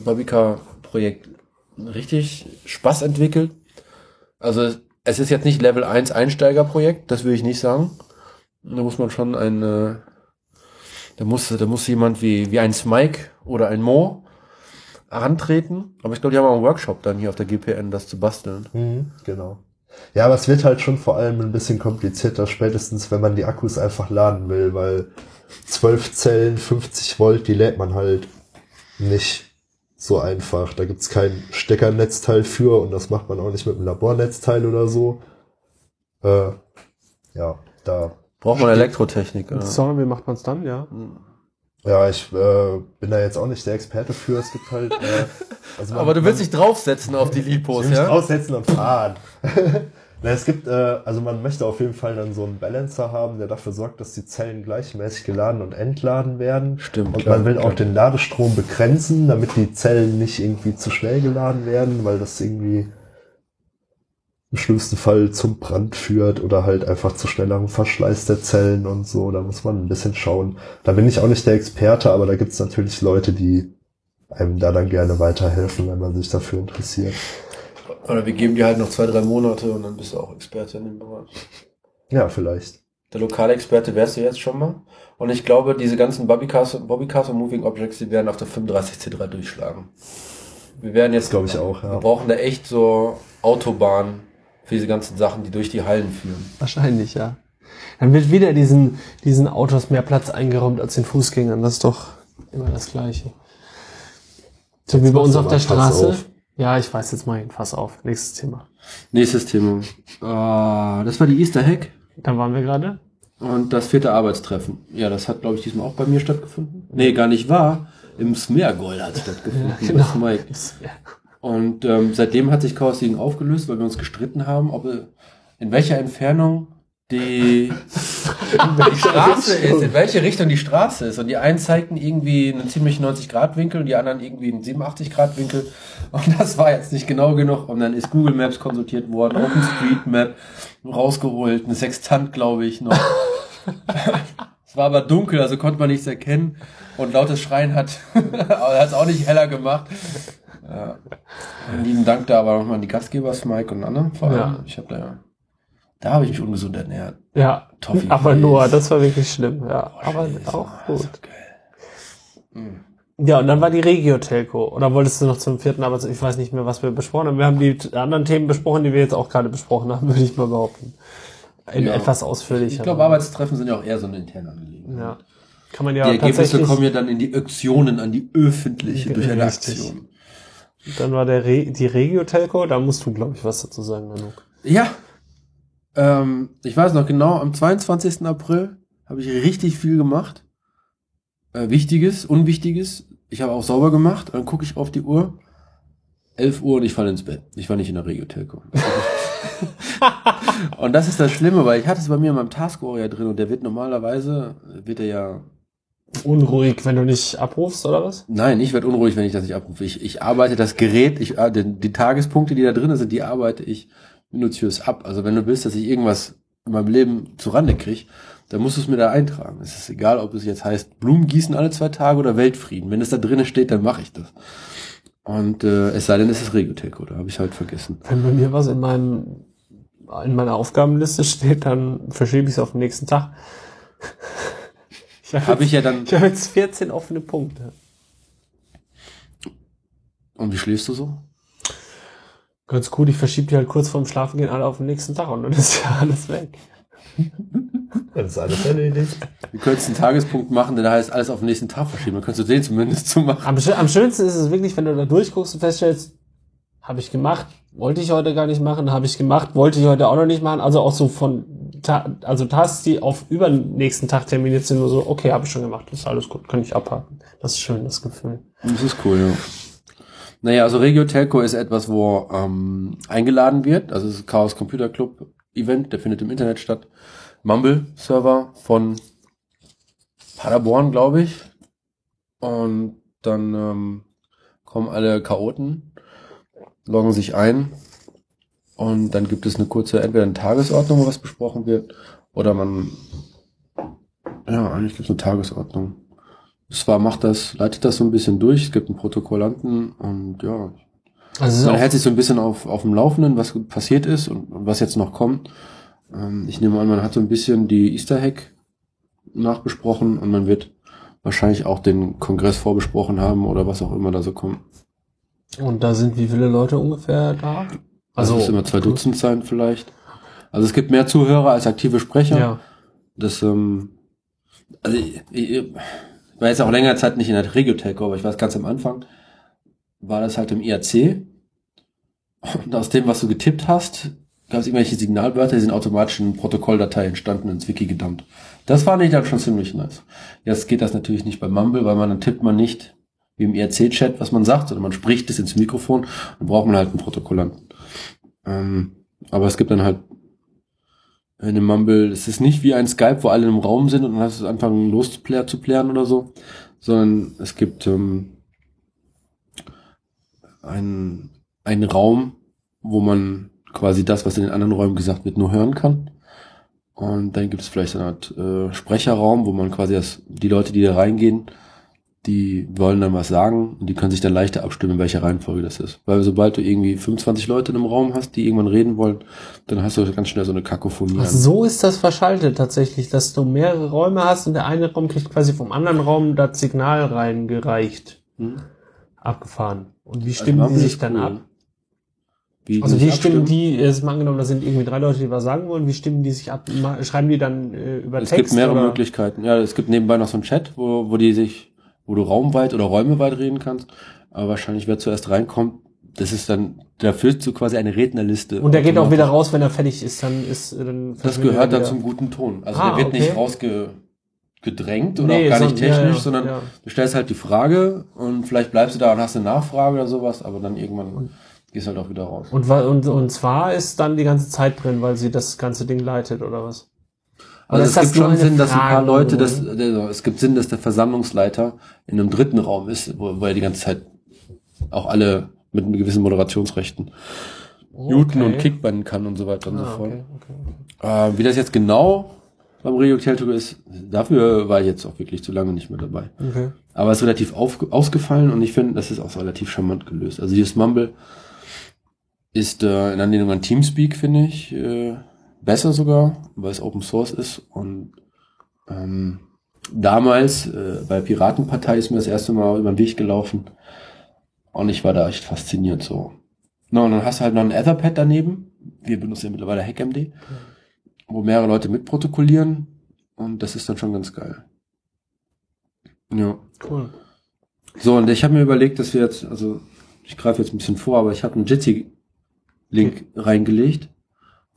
Buggycar-Projekt richtig Spaß entwickelt. Also es ist jetzt nicht Level 1 Einsteigerprojekt, das will ich nicht sagen. Da muss man schon ein, äh, da muss, da muss jemand wie, wie ein Smike oder ein Mo herantreten. Aber ich glaube, die haben auch einen Workshop dann hier auf der GPN, das zu basteln. Mhm, genau. Ja, aber es wird halt schon vor allem ein bisschen komplizierter, spätestens wenn man die Akkus einfach laden will, weil 12 Zellen, 50 Volt, die lädt man halt nicht so einfach. Da gibt's kein Steckernetzteil für und das macht man auch nicht mit einem Labornetzteil oder so. Äh, ja, da. Braucht man Elektrotechnik. oder? So, wie macht man's dann, ja? Ja, ich äh, bin da jetzt auch nicht der Experte für. Es gibt halt. Äh, [LAUGHS] also man- Aber du willst man- dich draufsetzen auf die Ich Lipos, mich ja? draufsetzen und fahren. [LAUGHS] Na, es gibt, äh, also man möchte auf jeden Fall dann so einen Balancer haben, der dafür sorgt, dass die Zellen gleichmäßig geladen und entladen werden. Stimmt, Und klar, man will klar. auch den Ladestrom begrenzen, damit die Zellen nicht irgendwie zu schnell geladen werden, weil das irgendwie im schlimmsten Fall zum Brand führt oder halt einfach zu schnellerem Verschleiß der Zellen und so. Da muss man ein bisschen schauen. Da bin ich auch nicht der Experte, aber da gibt's natürlich Leute, die einem da dann gerne weiterhelfen, wenn man sich dafür interessiert. Oder wir geben dir halt noch zwei, drei Monate und dann bist du auch Experte in dem Bereich. Ja, vielleicht. Der lokale Experte wärst du jetzt schon mal. Und ich glaube, diese ganzen Bobbycars und, Bobbycars und Moving Objects, die werden auf der 35C3 durchschlagen. Wir werden jetzt, glaube ich auch, wir ja. brauchen da echt so Autobahnen für diese ganzen Sachen, die durch die Hallen führen. Wahrscheinlich, ja. Dann wird wieder diesen, diesen Autos mehr Platz eingeräumt als den Fußgängern. Das ist doch immer das Gleiche. So wie bei uns auf der Straße. auf. Ja, ich weiß jetzt mal hin. Fass auf. Nächstes Thema. Nächstes Thema. Ah, das war die Easter Hack Da waren wir gerade. und das vierte Arbeitstreffen. Ja, das hat, glaube ich, diesmal auch bei mir stattgefunden. Nee, gar nicht wahr. Im Smeargold hat es stattgefunden. Ja, genau. Und ähm, seitdem hat sich Chaos League aufgelöst, weil wir uns gestritten haben, ob äh, in welcher Entfernung die, [LAUGHS] die Straße ist, in welche Richtung die Straße ist. Und die einen zeigten irgendwie einen ziemlich 90-Grad-Winkel und die anderen irgendwie einen 87-Grad-Winkel. Und das war jetzt nicht genau genug. Und dann ist Google Maps konsultiert worden, OpenStreetMap rausgeholt, ein Sextant, glaube ich, noch. [LAUGHS] es war aber dunkel, also konnte man nichts erkennen. Und lautes Schreien hat [LAUGHS] es auch nicht heller gemacht. Ja. Lieben Dank da aber nochmal an die Gastgeber, Mike und Anne. Vor allem. Ja. Ich habe da, da habe ich mich ungesund ernährt. Ja, Toffee aber nur, das war wirklich schlimm. Ja, Boah, aber Scheiße, auch das gut. geil. Ja, und dann war die Regio-Telco. Oder wolltest du noch zum vierten Arbeits... Ich weiß nicht mehr, was wir besprochen haben. Wir haben die anderen Themen besprochen, die wir jetzt auch gerade besprochen haben, [LAUGHS] würde ich mal behaupten. In Ja. etwas ausführlicher. Ich glaube, Arbeitstreffen sind ja auch eher so eine interne Angelegenheit. Ja. Kann man ja die Ergebnisse kommen ja dann in die Aktionen, an die öffentliche, durch eine. Aktion. Dann war der Re die Regio-Telco. Da musst du, glaube ich, was dazu sagen, Nanook. Ja. Ähm, ich weiß noch genau, am 22. April habe ich richtig viel gemacht. Äh, Wichtiges, Unwichtiges. Ich habe auch sauber gemacht. Dann gucke ich auf die Uhr. 11 Uhr und ich falle ins Bett. Ich war nicht in der Regio-Telco. [LAUGHS] und das ist das Schlimme, weil ich hatte es bei mir in meinem Taskore ja drin und der wird normalerweise, wird er ja Unruhig, wenn du nicht abrufst, oder was? Nein, ich werde unruhig, wenn ich das nicht abrufe. Ich, ich arbeite das Gerät, ich, äh, die, die Tagespunkte, die da drin sind, die arbeite ich minutiös ab. Also wenn du willst, dass ich irgendwas in meinem Leben zu Rande kriege, dann musst du es mir da eintragen. Es ist egal, ob es jetzt heißt Blumen gießen alle zwei Tage oder Weltfrieden. Wenn es da drinnen steht, dann mache ich das. Und äh, es sei denn, es ist Regiotelco, da habe ich halt vergessen. Wenn bei mir was in meinem in meiner Aufgabenliste steht, dann verschiebe ich es auf den nächsten Tag. Ich habe Habe ich ja dann. ich habe jetzt 14 offene Punkte. Und wie schläfst du so? Ganz gut, ich verschiebe die halt kurz vorm Schlafengehen alle auf den nächsten Tag und dann ist ja alles weg. Das ist alles erledigt. Du könntest einen Tagespunkt machen, der heißt alles auf den nächsten Tag verschieben. Dann könntest du den zumindest zu machen. Am, am schönsten ist es wirklich, wenn du da durchguckst und feststellst, habe ich gemacht, wollte ich heute gar nicht machen, habe ich gemacht, wollte ich heute auch noch nicht machen. Also auch so von, also Tasks, die auf übernächsten Tag terminiert sind, nur so, okay, habe ich schon gemacht, ist alles gut, kann ich abhaken. Das ist schön, das Gefühl. Das ist cool, ja. Naja, also Regio Telco ist etwas, wo ähm, eingeladen wird. Also es ist Chaos Computer Club Event, der findet im Internet statt. Mumble-Server von Paderborn, glaube ich. Und dann ähm, kommen alle Chaoten, loggen sich ein und dann gibt es eine kurze, entweder eine Tagesordnung, wo was besprochen wird, oder man, ja, eigentlich gibt es eine Tagesordnung. Zwar macht das, leitet das so ein bisschen durch, es gibt einen Protokollanten und ja, Also man hält sich so ein bisschen auf, auf dem Laufenden, was passiert ist und, und was jetzt noch kommt. Ähm, ich nehme an, man hat so ein bisschen die Easter Hack nachbesprochen und man wird wahrscheinlich auch den Kongress vorbesprochen haben oder was auch immer da so kommt. und da sind wie viele Leute ungefähr da? Also es immer zwei Dutzend sein vielleicht. Also es gibt mehr Zuhörer als aktive Sprecher. Ja. Das, ähm, also ich, ich, ich war jetzt auch länger Zeit nicht in der Regiotelco, aber ich weiß ganz am Anfang, war das halt im IRC. Und aus dem, was du getippt hast, gab es irgendwelche Signalwörter, die sind automatisch in Protokolldatei entstanden ins Wiki gedumpt. Das fand ich dann schon ziemlich nice. Jetzt geht das natürlich nicht bei Mumble, weil man dann tippt man nicht wie im IRC-Chat, was man sagt, sondern man spricht es ins Mikrofon und braucht man halt einen Protokollanten. Ähm, aber es gibt dann halt in dem Mumble, es ist nicht wie ein Skype, wo alle im Raum sind und dann hast du anfangen los zu plären, oder so, sondern es gibt ähm, einen, einen Raum, wo man quasi das, was in den anderen Räumen gesagt wird, nur hören kann. Und dann gibt es vielleicht eine Art äh, Sprecherraum, wo man quasi das, die Leute, die da reingehen, die wollen dann was sagen und die können sich dann leichter abstimmen, in welcher Reihenfolge das ist. Weil sobald du irgendwie 25 Leute in einem Raum hast, die irgendwann reden wollen, dann hast du ganz schnell so eine Kakophonie. Ach, so ist das verschaltet tatsächlich, dass du mehrere Räume hast und der eine Raum kriegt quasi vom anderen Raum das Signal reingereicht. Hm? Abgefahren. Und wie Also stimmen die Mumble sich ist dann cool. ab? Wie Also wie stimmen die, jetzt mal angenommen, da sind irgendwie drei Leute, die was sagen wollen, wie stimmen die sich ab? Schreiben die dann äh, über Es Text? gibt mehrere oder? Möglichkeiten. Ja, es gibt nebenbei noch so einen Chat, wo, wo die sich, wo du raumweit oder räumeweit reden kannst. Aber wahrscheinlich, wer zuerst reinkommt, das ist dann, da führst du quasi eine Rednerliste. Und der geht auch wieder raus, wenn er fertig ist, dann ist äh, dann Das gehört dann zum guten Ton. Also Ah, der wird okay. nicht rausgedrängt oder Nee, auch gar nicht so- ja, technisch, ja, sondern ja. du stellst halt die Frage und vielleicht bleibst du da und hast eine Nachfrage oder sowas, aber dann irgendwann gehst halt auch wieder raus. Und, und, und zwar ist dann die ganze Zeit drin, weil sie das ganze Ding leitet, oder was? Also es gibt schon Sinn, dass ein paar Leute, das, also es gibt Sinn, dass der Versammlungsleiter in einem dritten Raum ist, wo, wo er die ganze Zeit auch alle mit gewissen Moderationsrechten muten und kickbannen kann und so weiter und so Ah, fort. okay, okay. Äh, wie das jetzt genau beim Regio Teltour ist, dafür war ich jetzt auch wirklich zu lange nicht mehr dabei. okay. Aber es ist relativ auf, ausgefallen und ich finde, das ist auch relativ charmant gelöst. Also dieses Mumble ist äh, in Anlehnung an Teamspeak, finde ich, äh, besser sogar, weil es Open Source ist. Und ähm, damals äh, bei Piratenpartei ist mir das erste Mal über den Weg gelaufen. Und ich war da echt fasziniert so. Na, und dann hast du halt noch ein Etherpad daneben. Wir benutzen ja mittlerweile HackMD, wo mehrere Leute mitprotokollieren. Und das ist dann schon ganz geil. Ja. Cool. So, und ich habe mir überlegt, dass wir jetzt, also ich greife jetzt ein bisschen vor, aber ich habe einen Jitsi-Link reingelegt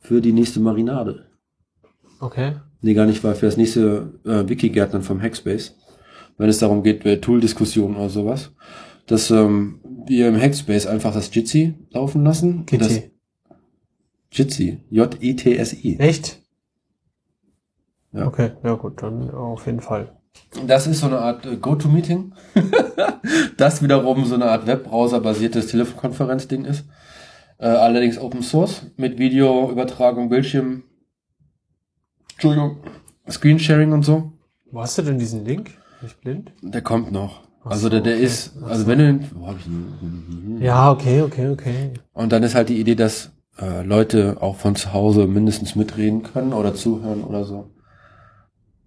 für die nächste Marinade. Okay. Nee, gar nicht, weil für das nächste äh, Wiki-Gärtnern vom Hackspace, wenn es darum geht, äh, Tool-Diskussionen oder sowas, dass ähm, wir im Hackspace einfach das Jitsi laufen lassen. Jitsi, J-I-T-S-I. Echt? Ja. Okay, ja gut, dann auf jeden Fall. Das ist so eine Art äh, Go-To-Meeting. [LAUGHS] das wiederum so eine Art Webbrowser-basiertes Telefonkonferenz-Ding ist. Äh, allerdings Open Source mit Videoübertragung, Bildschirm, Entschuldigung, Screensharing und so. Wo hast du denn diesen Link? Bin ich blind? Der kommt noch. Ach Also so, der, der okay. ist, also so. wenn du, wo hab ich ihn? Ja, okay, okay, okay. Und dann ist halt die Idee, dass äh, Leute auch von zu Hause mindestens mitreden können oder zuhören oder so.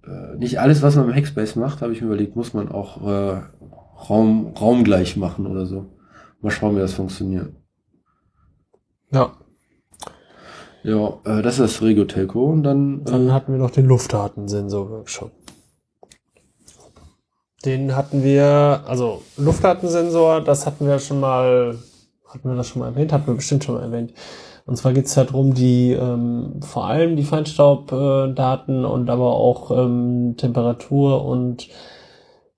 Äh, nicht alles, was man im Hackspace macht, habe ich mir überlegt, muss man auch äh, Raum, raumgleich machen oder so. Mal schauen, wie das funktioniert. Ja, Ja, äh, das ist das Regio Telco und dann, dann äh, hatten wir noch den Luftdatensensor-Workshop. Den hatten wir, also Luftdatensensor, das hatten wir schon mal, hatten wir das schon mal erwähnt, hatten wir bestimmt schon mal erwähnt. Und zwar geht es darum, die ähm, vor allem die Feinstaubdaten und aber auch ähm, Temperatur und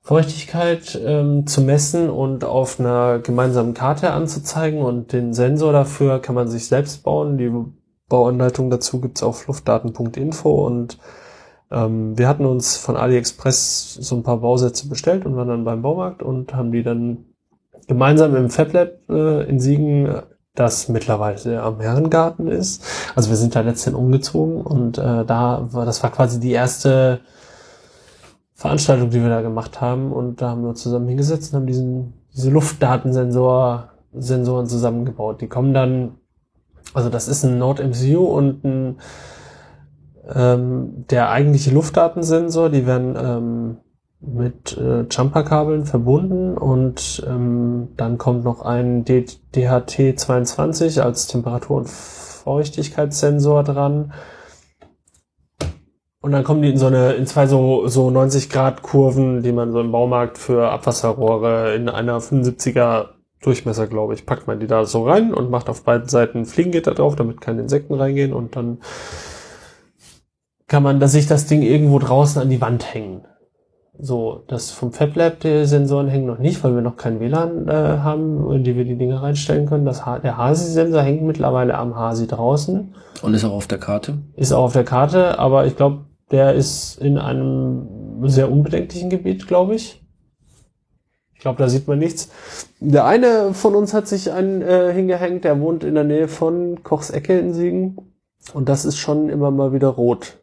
Feuchtigkeit ähm, zu messen und auf einer gemeinsamen Karte anzuzeigen. Und den Sensor dafür kann man sich selbst bauen. Die Bauanleitung dazu gibt's auf luftdaten.info und ähm, wir hatten uns von AliExpress so ein paar Bausätze bestellt und waren dann beim Baumarkt und haben die dann gemeinsam im FabLab äh, in Siegen, das mittlerweile am Herrengarten ist. Also wir sind da letztendlich umgezogen und äh, da war das war quasi die erste Veranstaltung, die wir da gemacht haben und da haben wir uns zusammen hingesetzt und haben diesen diese Luftdatensensor Sensoren zusammengebaut. Die kommen dann also das ist ein Node MCU und ein ähm, der eigentliche Luftdatensensor, die werden ähm, mit äh, Jumperkabeln verbunden und ähm, dann kommt noch ein D DHT22 als Temperatur- und Feuchtigkeitssensor dran. Und dann kommen die in so eine, in zwei so, so 90 Grad Kurven, die man so im Baumarkt für Abwasserrohre in einer 75er Durchmesser, glaube ich, packt man die da so rein und macht auf beiden Seiten Fliegengitter drauf, damit keine Insekten reingehen und dann kann man dass sich das Ding irgendwo draußen an die Wand hängen. So, das vom FabLab, die Sensoren hängen noch nicht, weil wir noch kein WLAN äh, haben, in die wir die Dinge reinstellen können. Das, der Hasi-Sensor hängt mittlerweile am Hasi draußen, und ist auch auf der Karte. ist auch auf der Karte, aber ich glaube, der ist in einem sehr unbedenklichen Gebiet, glaube ich. Ich glaube, da sieht man nichts. Der eine von uns hat sich einen äh, hingehängt, der wohnt in der Nähe von Kochs Ecke in Siegen. Und das ist schon immer mal wieder rot,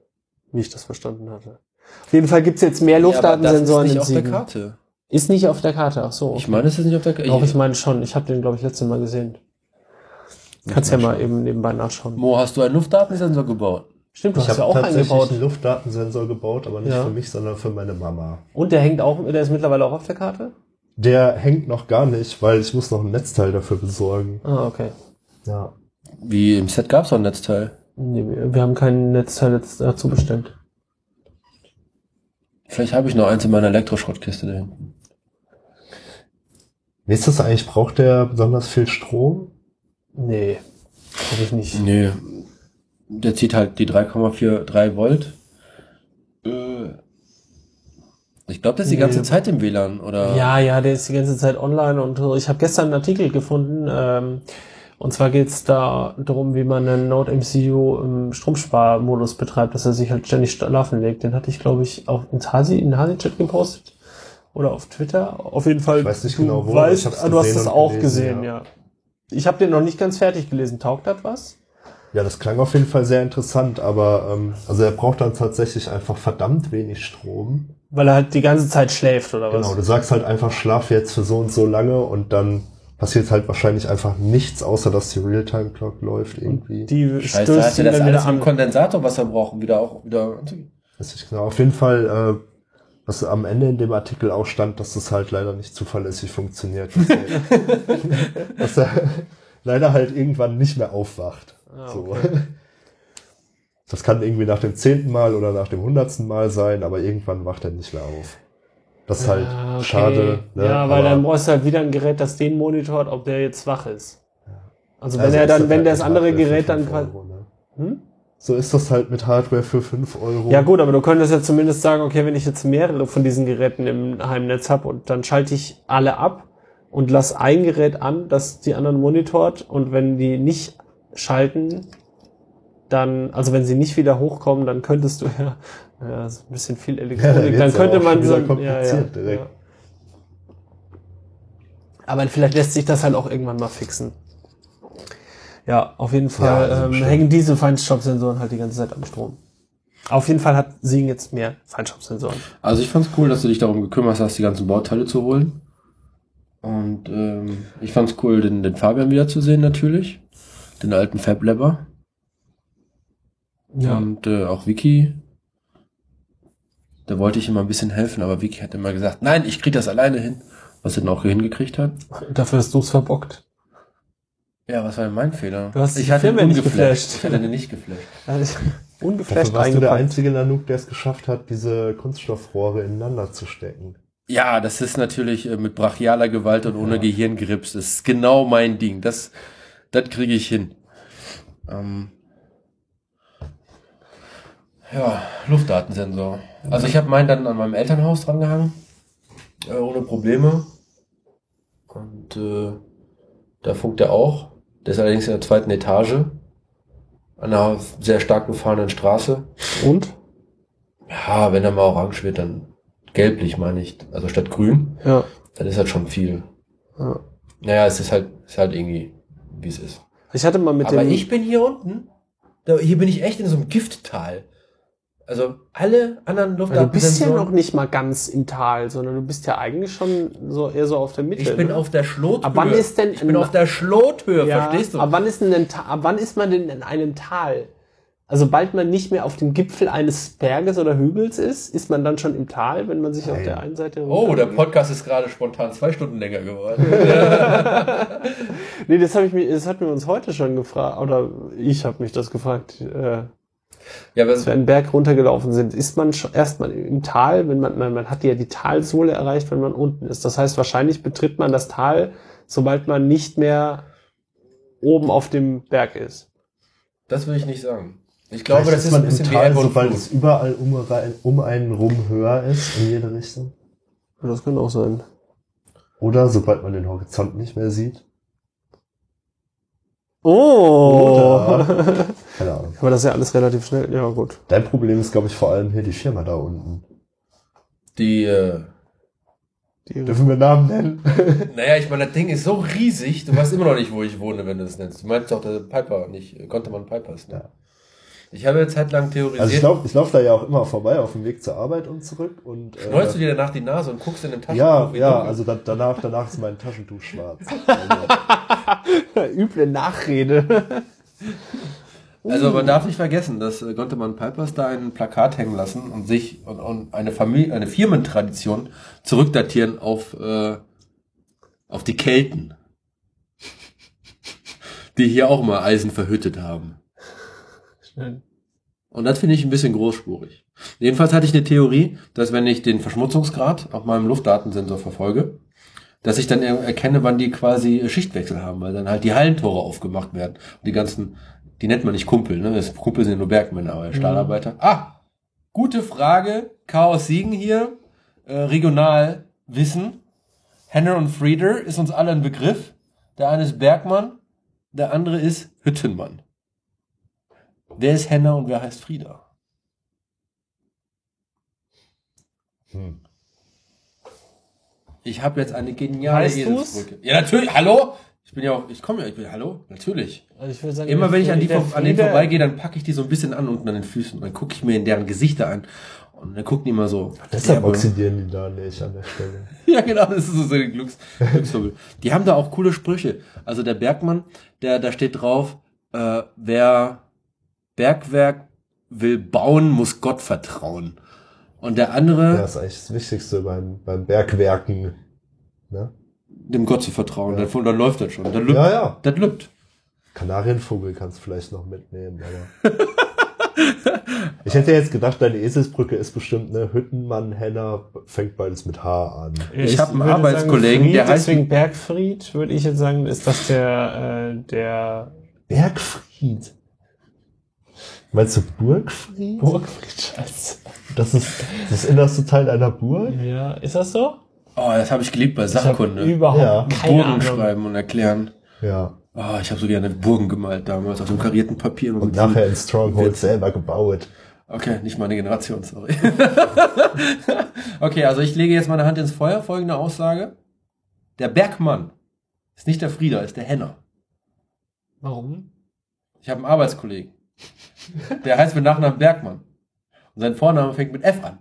wie ich das verstanden hatte. Auf jeden Fall gibt's jetzt mehr Luftdatensensoren ja, in Siegen. auf der Karte. Ist nicht auf der Karte, ach so. Ich meine, es ist nicht auf der Karte. Doch, ich meine schon. Ich habe den, glaube ich, letztes Mal gesehen. Kannst ja mal eben nebenbei nachschauen. Mo, hast du einen Luftdatensensor gebaut? Stimmt, du Ich hast habe ja auch tatsächlich eingebaut. einen Luftdatensensor gebaut, aber nicht Ja. für mich, sondern für meine Mama. Und der hängt auch, der ist mittlerweile auch auf der Karte? Der hängt noch gar nicht, weil ich muss noch ein Netzteil dafür besorgen. Ah, okay. Ja. Wie im Set gab's doch ein Netzteil. Nee, wir haben kein Netzteil jetzt dazu bestellt. Vielleicht habe ich noch eins in meiner Elektroschrottkiste da hinten. Wie ist das eigentlich? Braucht der besonders viel Strom? Nee, hab ich nicht. Nee. Der zieht halt die 3,43 Volt. Äh, Ich glaube, das ist die Nee. ganze Zeit im WLAN, oder? Ja, ja, der ist die ganze Zeit online und so. ich habe gestern einen Artikel gefunden. Ähm, und zwar geht's da darum, wie man einen Node MCU im Stromsparmodus betreibt, dass er sich halt ständig schlafen legt. Den hatte ich, glaube ich, auch ins Hasi, in den Hasi-Chat gepostet. Oder auf Twitter. Auf jeden Fall. Ich weiß nicht du genau wo, Weißt, ich hab's du hast das auch gelesen, gesehen, ja. ja. Ich habe den noch nicht ganz fertig gelesen. Taugt das was? Ja, das klang auf jeden Fall sehr interessant, aber ähm, also er braucht dann tatsächlich einfach verdammt wenig Strom. Weil er halt die ganze Zeit schläft, oder was? Genau, du sagst halt einfach, schlaf jetzt für so und so lange und dann passiert halt wahrscheinlich einfach nichts, außer dass die Realtime-Clock läuft irgendwie. Die Scheiße, stößt das dann alles wieder mit dem an. Kondensatorwasser brauchen, wieder auch wieder? Weiß ich genau. Auf jeden Fall, äh, was am Ende in dem Artikel auch stand, dass das halt leider nicht zuverlässig funktioniert. Dass er, [LAUGHS] dass er [LAUGHS] leider halt irgendwann nicht mehr aufwacht. Ah, so. okay. [LAUGHS] Das kann irgendwie nach dem zehnten Mal oder nach dem hundertsten Mal sein, aber irgendwann wacht er nicht mehr auf. Das ist halt Ah, okay. schade. Ne? Ja, weil aber, dann brauchst du halt wieder ein Gerät, das den monitort, ob der jetzt wach ist. Also wenn also er dann, wenn halt das andere Hardware Gerät dann quasi. Ne? Hm? So ist das halt mit Hardware für 5 Euro. Ja gut, aber du könntest ja zumindest sagen, okay, wenn ich jetzt mehrere von diesen Geräten im Heimnetz habe und dann schalte ich alle ab und lass ein Gerät an, das die anderen monitort und wenn die nicht schalten, dann, also wenn sie nicht wieder hochkommen, dann könntest du ja, ja ist ein bisschen viel [LAUGHS] Ja, Elektronik, dann dann ja könnte man so, wieder kompliziert direkt. Aber vielleicht lässt sich das halt auch irgendwann mal fixen. Ja, auf jeden Fall also ähm, hängen diese Feinstaubsensoren halt die ganze Zeit am Strom. Auf jeden Fall hat Siegen jetzt mehr Feinstaubsensoren. Also ich fand's cool, dass du dich darum gekümmert hast, die ganzen Bauteile zu holen. Und ähm, ich fand's cool, den, den Fabian wiederzusehen natürlich. Den alten Fab Labber. Ja. Und äh, auch Vicky. Da wollte ich ihm mal ein bisschen helfen, aber Vicky hat immer gesagt, nein, ich krieg das alleine hin. Was er dann auch hingekriegt hat. Dafür hast du es verbockt. Ja, was war denn mein Fehler? Du hast ich hatte ihn Filme nicht geflasht. Ich hatte den nicht geflasht. [LAUGHS] Also, Ungeflasht warst du der einzige Nanook, der es geschafft hat, diese Kunststoffrohre ineinander zu stecken. Ja, das ist natürlich äh, mit brachialer Gewalt und ohne Ja. Gehirngrips. Das ist genau mein Ding. Das, das kriege ich hin. Ähm, ja, Luftdatensensor. Also ich habe meinen dann an meinem Elternhaus drangehangen. Äh, ohne Probleme. Und äh, da funkt er auch. Der ist allerdings in der zweiten Etage. An einer sehr stark befahrenen Straße. Und? Ja, wenn er mal orange wird, dann gelblich meine ich. Also statt grün. Ja. Dann ist halt schon viel. ja. Naja, es ist halt, ist halt irgendwie, wie es ist. Ich hatte mal mit Aber dem. ich bin hier unten. Hier bin ich echt in so einem Gifttal. Also alle anderen Ja, du bist ja noch nicht mal ganz im Tal, sondern du bist ja eigentlich schon so eher so auf der Mitte. Ich bin ne? auf der Schlothöhe. Aber wann ist denn ich bin auf der Schlothöhe, ja, verstehst du? Aber wann ist denn ab wann ist man denn in einem Tal? Also sobald man nicht mehr auf dem Gipfel eines Berges oder Hügels ist, ist man dann schon im Tal, wenn man sich auf Nein. der einen Seite oh, der Podcast ist gerade spontan zwei Stunden länger geworden. [LAUGHS] [LAUGHS] Nee, das habe ich mir das hatten wir uns heute schon gefragt oder ich habe mich das gefragt. Äh, ja, als wir einen Berg runtergelaufen sind, ist man schon erstmal im Tal, wenn man, man, man hat ja die Talsohle erreicht, wenn man unten ist. Das heißt, wahrscheinlich betritt man das Tal, sobald man nicht mehr oben auf dem Berg ist. das will ich nicht sagen. Ich glaube, Vielleicht das ist man ein bisschen im wie Tal, Ebbe und sobald Flut. es überall um, um einen rum höher ist, in jede Richtung. Das kann auch sein. Oder sobald man den Horizont nicht mehr sieht. Oh! Oder, [LAUGHS] keine Ahnung. Aber das ist ja alles relativ schnell. Ja, gut. Dein Problem ist, glaube ich, vor allem hier die Firma da unten. Die, äh, Die, Dürfen wir Namen nennen? [LAUGHS] naja, ich meine, das Ding ist so riesig, du weißt immer noch nicht, wo ich wohne, wenn du es nennst. Du meinst doch, der Piper, nicht, konnte man Pipers, ne? Ja. Ich habe eine Zeit lang theorisiert. Also ich laufe ich lauf da ja auch immer vorbei auf dem Weg zur Arbeit und zurück und äh, Schneust du dir danach die Nase und guckst in den Taschen? ja, ja, also da, danach, danach ist mein Taschentuch schwarz. [LAUGHS] Also, [LAUGHS] üble Nachrede. Also man darf nicht vergessen, dass äh, Gontemann Pipers da ein Plakat hängen lassen und sich und, und eine Familie, eine Firmentradition zurückdatieren auf äh, auf die Kelten, die hier auch mal Eisen verhüttet haben. Und das finde ich ein bisschen großspurig. Jedenfalls hatte ich eine Theorie, dass wenn ich den Verschmutzungsgrad auf meinem Luftdatensensor verfolge, dass ich dann er- erkenne, wann die quasi Schichtwechsel haben, weil dann halt die Hallentore aufgemacht werden. Und die ganzen, die nennt man nicht Kumpel, ne? Das Kumpel sind ja nur Bergmänner, aber Stahlarbeiter. Ah, gute Frage. Chaos Siegen hier. Äh, regional Wissen. Henner und Frieder ist uns alle ein Begriff. Der eine ist Bergmann, der andere ist Hüttenmann. Wer ist Henner und wer heißt Frieda? hm. Ich habe jetzt eine geniale Weißt du's? Eselsbrücke. Ja, natürlich. Hallo? Ich bin ja auch, ich komme ja, ich bin, hallo? Natürlich. Also ich würde sagen, Immer wenn ich an, die, vor- an denen vorbeigehe, dann packe ich die so ein bisschen an unten an den Füßen. Und dann gucke ich mir in deren Gesichter an. Und dann gucken die immer so. Deshalb oxidieren die da nicht an der Stelle. [LAUGHS] Ja, genau, das ist so so ein Glücks, Glücksvogel. Die haben da auch coole Sprüche. Also der Bergmann, der, da steht drauf, äh, wer Bergwerk will bauen, muss Gott vertrauen. Und der andere, Ja, ist eigentlich das Wichtigste beim, beim Bergwerken. Ne? dem Gott zu vertrauen. Ja. Dann, dann läuft das schon. Dann lübt. Ja, ja. Das lübt. Kanarienvogel kannst du vielleicht noch mitnehmen, aber. ich hätte jetzt gedacht, deine Eselsbrücke ist bestimmt eine Hüttenmann, Henner, fängt beides mit H an. Ich hab einen würde Arbeitskollegen, Fried, der heißt- deswegen Bergfried, würde ich jetzt sagen, ist das der, äh, der Bergfried. Meinst du Burgfried? Burgfried, scheiße. Das ist das innerste Teil einer Burg? Ja, ist das so? Oh, das habe ich geliebt bei Sachkunde. überhaupt Ja. keine Burgen Ahnung. schreiben und erklären. Ja. Oh, ich habe so gerne Burgen gemalt damals auf dem karierten Papier. Und nachher in Stronghold selber gebaut. Okay, nicht meine Generation, sorry. [LAUGHS] okay, also ich lege jetzt meine Hand ins Feuer. Folgende Aussage. Der Bergmann ist nicht der Frieder, ist der Henner. Warum? Ich habe einen Arbeitskollegen. Der heißt mit Nachnamen Bergmann. Und sein Vorname fängt mit F an.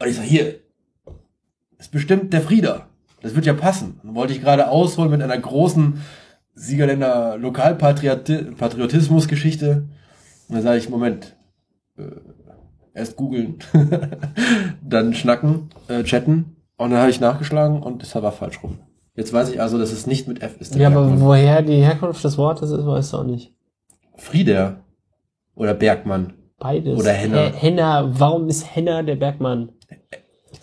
Und ich sage, hier, ist bestimmt der Frieder. Das wird ja passen. Dann wollte ich gerade ausholen mit einer großen Siegerländer Lokalpatriotismus-Geschichte. Und dann sage ich, Moment, äh, erst googeln, [LAUGHS] dann schnacken, äh, chatten. Und dann habe ich nachgeschlagen und das war falsch rum. Jetzt weiß ich also, dass es nicht mit F ist. Ja, aber woher die Herkunft des Wortes ist, weißt du auch nicht. Frieder oder Bergmann. Beides. Oder Henner. He- Henner, warum ist Henner der Bergmann?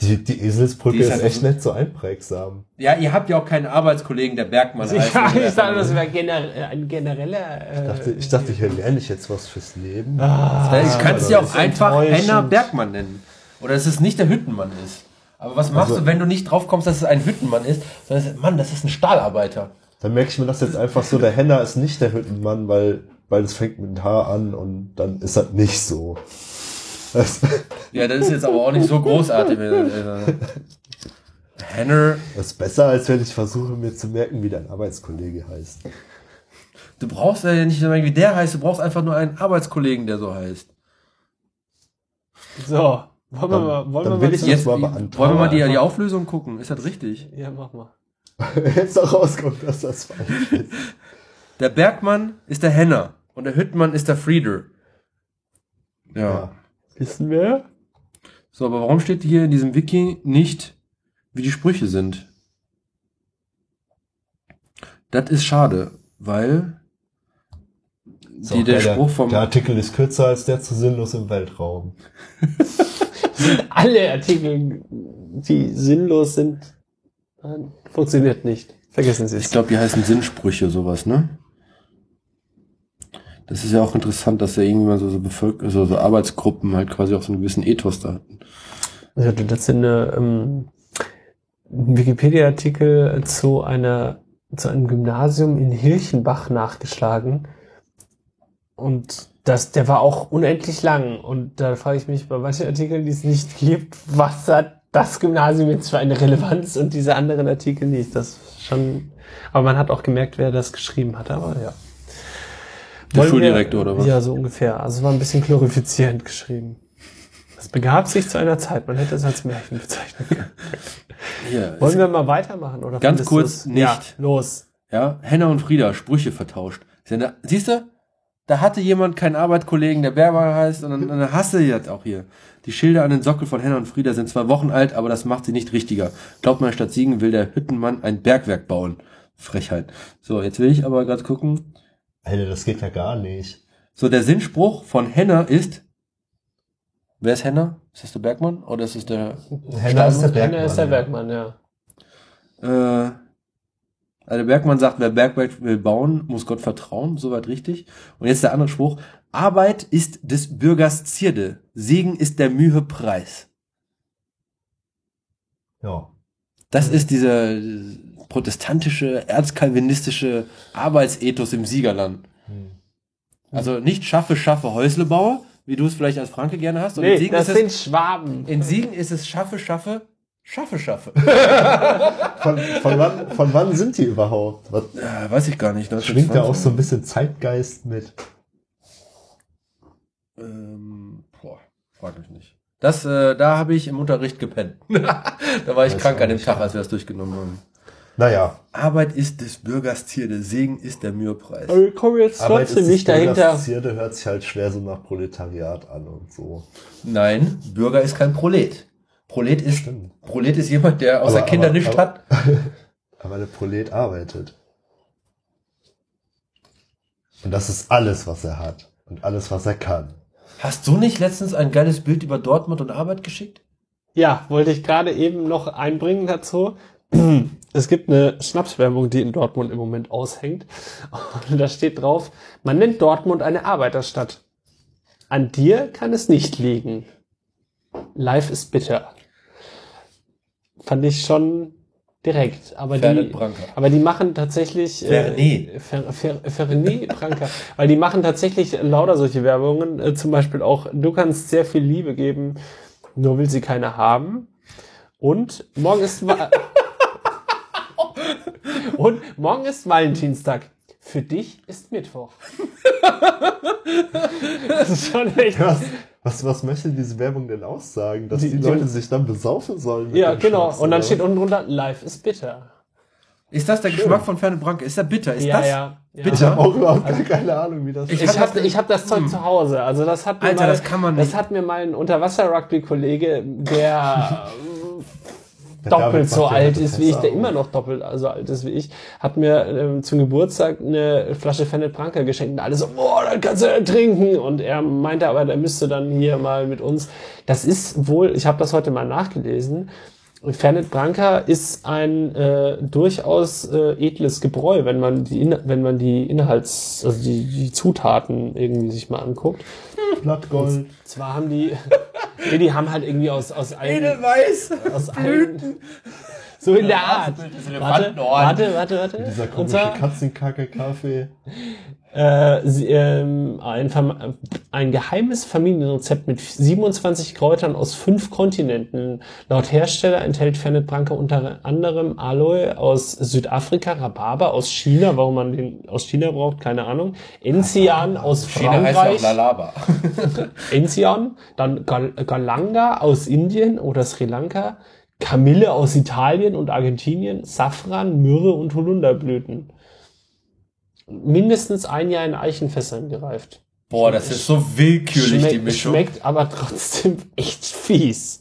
Die, die Eselsbrücke Die ist ist, halt echt nicht so einprägsam. Ja, ihr habt ja auch keinen Arbeitskollegen, der Bergmann [LAUGHS] heißt. ja, oder ich sage, Bergmann. das wäre gener ein genereller. Äh, Ich dachte, ich dachte, hier lerne ich jetzt was fürs Leben. Ah, Ich kann es ja auch einfach. Henner Bergmann nennen. Oder dass es nicht der Hüttenmann ist. Aber was machst Also- du, wenn du nicht drauf kommst, dass es ein Hüttenmann ist, sondern Mann, das ist ein Stahlarbeiter. Dann merke ich mir das jetzt einfach so, der Henner ist nicht der Hüttenmann, weil, weil es fängt mit dem H an und dann ist das nicht so. Ja, das ist jetzt aber auch nicht so großartig. [LAUGHS] Henner, das ist besser, als wenn ich versuche, mir zu merken, wie dein Arbeitskollege heißt. du brauchst ja nicht nur wie der heißt, du brauchst einfach nur einen Arbeitskollegen, der so heißt. So, wollen wir mal, wollen dann wir mal jetzt- mal wollen wir mal die, die Auflösung gucken. Ist das richtig? Ja, mach mal. [LAUGHS] Jetzt auch rauskommt, dass das falsch ist. Der Bergmann ist der Henner und der Hüttenmann ist der Frieder. Ja. Ja. Wissen wir? So, aber warum steht hier in diesem Wiki nicht, wie die Sprüche sind? Das ist schade, weil Ist die, der geil, Spruch vom Der Artikel ist kürzer als der zu sinnlos im Weltraum. [LAUGHS] Alle Artikel, die sinnlos sind, funktioniert nicht. Vergessen Sie Ich es. glaube, die heißen Sinnsprüche, sowas, ne? Das ist ja auch interessant, dass ja irgendwann so, so, Bevölker so, so Arbeitsgruppen halt quasi auch so einen gewissen Ethos da hatten. Ich hatte letztens eine, ähm, Wikipedia-Artikel zu einer, zu einem Gymnasium in Hirchenbach nachgeschlagen. Und das, der war auch unendlich lang. Und da frage ich mich bei manchen Artikeln, die es nicht gibt, was hat das Gymnasium jetzt für eine Relevanz und diese anderen Artikel nicht. Das ist schon, aber man hat auch gemerkt, wer das geschrieben hat, aber ja. Der Schuldirektor oder was? Ja, so ungefähr. Also es war ein bisschen glorifizierend geschrieben. Es begab sich zu einer Zeit, man hätte es als Märchen bezeichnen können. Hier, Wollen wir mal weitermachen? Oder Ganz kurz du's- Ja, nicht. los. Ja, Henna und Frieda, Sprüche vertauscht. Siehst du? Da hatte jemand keinen Arbeitskollegen, der Berber heißt, und dann, dann hasse ich das auch hier. Die Schilder an den Sockel von Henna und Frieda sind zwei Wochen alt, aber das macht sie nicht richtiger. Glaubt man, statt Siegen will der Hüttenmann ein Bergwerk bauen. Frechheit. So, jetzt will ich aber gerade gucken. Alter, das geht ja gar nicht. So, der Sinnspruch von Henna ist, wer ist Henna? Ist das der Bergmann oder ist es der, Henner ist der Bergmann. Einer ist der ja. Bergmann, ja. äh, also der Bergmann sagt, wer Bergwerk will bauen, muss Gott vertrauen, soweit richtig. Und jetzt der andere Spruch. Arbeit ist des Bürgers Zierde, Segen ist der Mühe Preis. Ja. Das ist dieser protestantische, erzkalvinistische Arbeitsethos im Siegerland. Hm. Also nicht schaffe, schaffe, Häuslebauer, wie du es vielleicht als Franke gerne hast. Und in Nee, Siegen das ist sind es, Schwaben. in Siegen ist es schaffe, schaffe, schaffe, schaffe. [LAUGHS] Von, von, wann, von wann sind die überhaupt? Was, Ja, weiß ich gar nicht. schwingt da auch 1920? so ein bisschen Zeitgeist mit? Ähm, boah, frag mich nicht. Das, äh, da habe ich im Unterricht gepennt. [LAUGHS] da war ich Weiß krank an dem. Tag, als wir das durchgenommen haben. Naja, Arbeit ist des Bürgers Zierde, Segen ist der Mühepreis. Aber wir kommen jetzt Arbeit trotzdem ist nicht dahinter. Bürgers Zierde hört sich halt schwer so nach Proletariat an und so. Nein, Bürger ist kein Prolet. Prolet ist, Stimmt. Prolet ist jemand, der außer Aber- Kinder nichts hat. [LAUGHS] Aber der Prolet arbeitet. Und das ist alles, was er hat. Und alles, was er kann. Hast du nicht letztens ein geiles Bild über Dortmund und Arbeit geschickt? Ja, wollte ich gerade eben noch einbringen dazu. Es gibt eine Schnapswerbung, die in Dortmund im Moment aushängt. Und da steht drauf, man nennt Dortmund eine Arbeiterstadt. An dir kann es nicht liegen. Life ist bitter. Fand ich schon direkt. Aber Fernet die, Branca. aber die machen tatsächlich Fernet. Äh, Fer, Fer, Fernet Branca. Weil die machen tatsächlich lauter solche Werbungen. Äh, zum Beispiel auch, du kannst sehr viel Liebe geben, nur will sie keine haben. Und morgen ist [LAUGHS] Und morgen ist Valentinstag. Für dich ist Mittwoch. [LAUGHS] das ist schon echt. Was, Was, was möchte diese Werbung denn aussagen? Dass Die- die, die- Leute sich dann besaufen sollen? Ja, genau. Schnaps, Und dann oder steht unten drunter, Life is bitter. Ist das der Schön. Geschmack von Fernet Branca? Ist der bitter? Ist ja, das? ja, ja. Bitte? Ich habe auch überhaupt gar keine Ahnung, wie das Ich Ich hab habe das- ich hab das Zeug Hm. zu Hause. Also das hat mir Alter, mal, das kann man das hat mir mein Unterwasser-Rugby-Kollege, der Der doppelt so alt ist wie ich, der immer noch doppelt so alt ist wie ich, hat mir ähm, zum Geburtstag eine Flasche Fernet Branca geschenkt und alle so, boah, dann kannst du ja trinken. Und er meinte aber, der müsste dann hier mal mit uns. Das ist wohl, ich habe das heute mal nachgelesen. Fernet Branca ist ein äh, durchaus äh, edles Gebräu, wenn man die In wenn man die Inhalts also die, die Zutaten irgendwie sich mal anguckt. Blattgold. Zwar haben die [LAUGHS] nee, die haben halt irgendwie aus aus allen Edelweiß. aus allen so in der Art. Warte, warte, warte, warte. Dieser komische Katzenkacke-Kaffee. Äh, sie, ähm, ein, ein geheimes Familienrezept mit 27 Kräutern aus fünf Kontinenten. Laut Hersteller enthält Fernet Branca unter anderem Aloe aus Südafrika, Rhabarber aus China, warum man den aus China braucht, keine Ahnung, Enzian aus China heißt ja auch Frankreich, Lalaba. [LAUGHS] [LAUGHS] Enzian, dann Gal Galanga aus Indien oder Sri Lanka, Kamille aus Italien und Argentinien, Safran, Myrrhe und Holunderblüten. Mindestens ein Jahr in Eichenfässern gereift. Boah, das ist so willkürlich, die Schmeckt, Mischung. schmeckt aber trotzdem [LAUGHS] echt fies.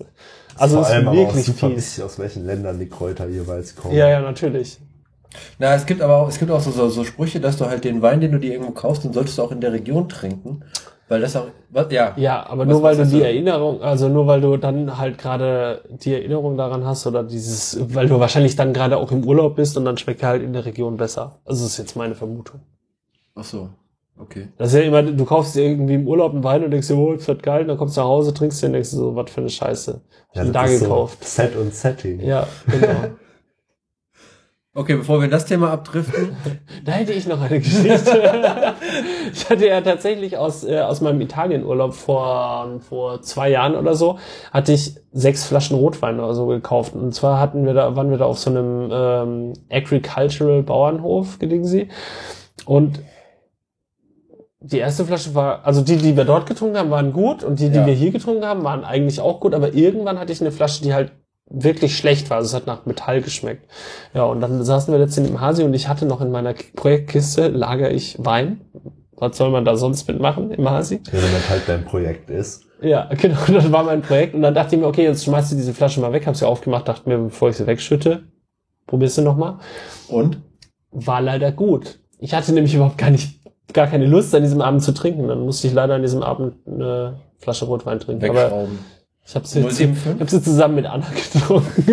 Also Vor ist allem aber auch wirklich super fies. wichtig, aus welchen Ländern die Kräuter jeweils kommen. Ja, ja, natürlich. Na, es gibt aber auch, es gibt auch so, so, so Sprüche, dass du halt den Wein, den du dir irgendwo kaufst, den solltest du auch in der Region trinken. Weil das auch, was, ja. Ja, aber Was- nur weil du die so? Erinnerung, also nur weil du dann halt gerade die Erinnerung daran hast oder dieses, weil du wahrscheinlich dann gerade auch im Urlaub bist und dann schmeckt er halt in der Region besser. Also das ist jetzt meine Vermutung. Ach so. Okay. Das ist ja immer, du kaufst dir irgendwie im Urlaub einen Wein und denkst dir, oh, das wird geil, und dann kommst du nach Hause, trinkst den und denkst dir so, was für eine Scheiße. Ich Ja, das da gekauft. So Set und Setting. Ja, genau. [LAUGHS] Okay, bevor wir das Thema abdriften. [LAUGHS] Da hätte ich noch eine Geschichte. [LAUGHS] ich hatte ja tatsächlich aus, äh, aus meinem Italienurlaub vor, vor zwei Jahren oder so, hatte ich sechs Flaschen Rotwein oder so gekauft. Und zwar hatten wir da, waren wir da auf so einem ähm, Agricultural Bauernhof, gelegen sie. Und die erste Flasche war, also die, die wir dort getrunken haben, waren gut und die, die Ja. wir hier getrunken haben, waren eigentlich auch gut, aber irgendwann hatte ich eine Flasche, die halt wirklich schlecht war. Also es hat nach Metall geschmeckt. Ja, und dann saßen wir letztens im Hasi und ich hatte noch in meiner Projektkiste, lager ich Wein. Was soll man da sonst mitmachen im Hasi? Ja, wenn das halt dein Projekt ist. Ja, [LAUGHS] genau, das war mein Projekt. Und dann dachte ich mir, okay, jetzt schmeißt du diese Flasche mal weg, hab sie aufgemacht, dachte mir, bevor ich sie wegschütte, probierst du nochmal. Und? War leider gut. Ich hatte nämlich überhaupt gar nicht, gar keine Lust an diesem Abend zu trinken. Dann musste ich leider an diesem Abend eine Flasche Rotwein trinken. Aber Wegschrauben. Ich habe sie, 075? ich hab sie zusammen mit Anna [LAUGHS] getrunken.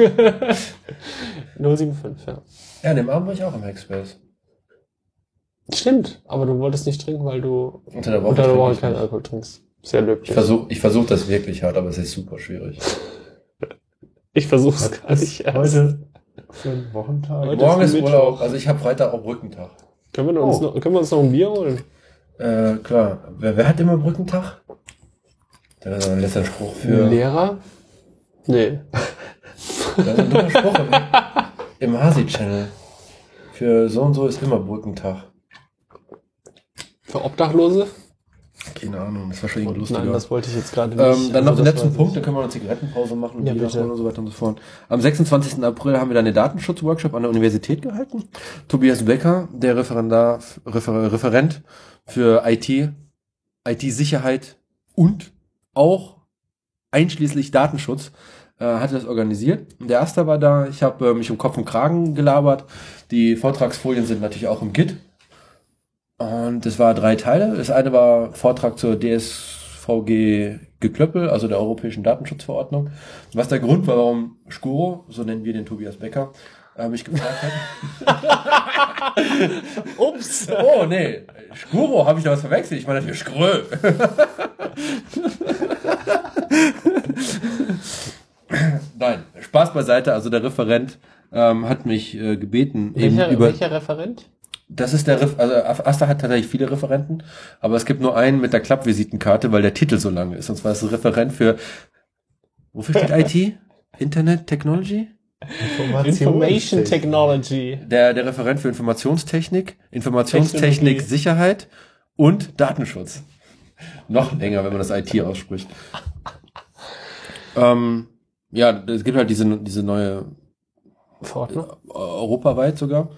075, ja. Ja, an dem Abend war ich auch im Hackspace. Stimmt, aber du wolltest nicht trinken, weil du Unter der Woche. unter der Woche keinen. Alkohol trinkst. Sehr löblich. Ich versuche ich versuch das wirklich hart, aber es ist super schwierig. [LAUGHS] Ich versuch's Was gar nicht erst. heute für ein Wochentag? Heute Morgen ist ist. Urlaub, also ich habe Freitag auch Brückentag. Können wir, uns Oh. noch, können wir uns noch ein Bier holen? Äh, klar. Wer, wer hat immer Brückentag? Das ist ein letzter Spruch für. Lehrer? Nee. Das ist ein dummer Spruch im, im Hasi-Channel. Für so und so ist immer Brückentag. Für Obdachlose? Keine Ahnung, das war schon irgendwie lustiger. Nein, das wollte ich jetzt gerade nicht. Ähm, dann noch Also den das letzten Punkt, dann können wir noch Zigarettenpause machen Ja, bitte. und so weiter und so fort. Am 26. April haben wir dann den Datenschutzworkshop an der Universität gehalten. Tobias Becker, der Referendar, Refer, Referent für IT, IT-Sicherheit und auch einschließlich Datenschutz, äh, hatte das organisiert. Der Erste war da, ich habe äh, mich um Kopf und Kragen gelabert. Die Vortragsfolien sind natürlich auch im Git. Und es war drei Teile. Das eine war Vortrag zur DSVG Geklöppel, also der Europäischen Datenschutzverordnung. Was der Grund war, warum Skuro, so nennen wir den Tobias Becker, äh, mich gefragt hat. [LAUGHS] Ups! Oh, nee, Skuro, habe ich da was verwechselt? Ich meine natürlich Skrö. [LAUGHS] Nein, Spaß beiseite. Also der Referent ähm, hat mich äh, gebeten, eben Welcher, über welcher Referent? Das ist der, Ref also Asta hat tatsächlich viele Referenten, aber es gibt nur einen mit der Klappvisitenkarte, weil der Titel so lang ist. Und zwar ist es Referent für, wofür steht IT? Internet Technology? Information Technology. Der, der Referent für Informationstechnik, Informationstechnik. Sicherheit und Datenschutz. Noch länger, wenn man das IT ausspricht. ähm, ja, es gibt halt diese, diese neue Verordnung? äh, europaweit sogar.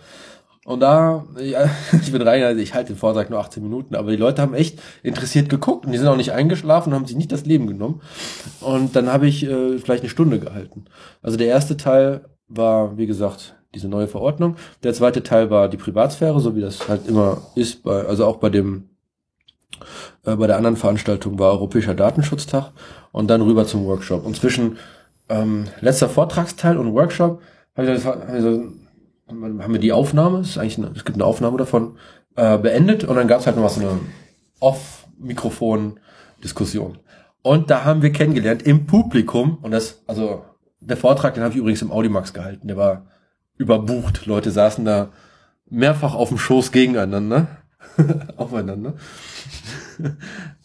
Und da, ja, [LAUGHS] ich bin rein, also ich halte den Vortrag nur 18 Minuten, aber die Leute haben echt interessiert geguckt und die sind auch nicht eingeschlafen und haben sich nicht das Leben genommen. Und dann habe ich äh, vielleicht eine Stunde gehalten. Also der erste Teil war, wie gesagt, diese neue Verordnung. Der zweite Teil war die Privatsphäre, so wie das halt immer ist, bei, also auch bei dem äh, bei der anderen Veranstaltung war Europäischer Datenschutztag und dann rüber zum Workshop. Und zwischen ähm, letzter Vortragsteil und Workshop habe ich, so- hab ich so, haben wir die Aufnahme, es, ist eigentlich eine, es gibt eine Aufnahme davon, äh, beendet und dann gab es halt noch was, so eine Off-Mikrofon-Diskussion. Und da haben wir kennengelernt im Publikum, und das, also der Vortrag, den habe ich übrigens im Audimax gehalten, der war überbucht. Leute saßen da mehrfach auf dem Schoß gegeneinander, [LAUGHS] aufeinander.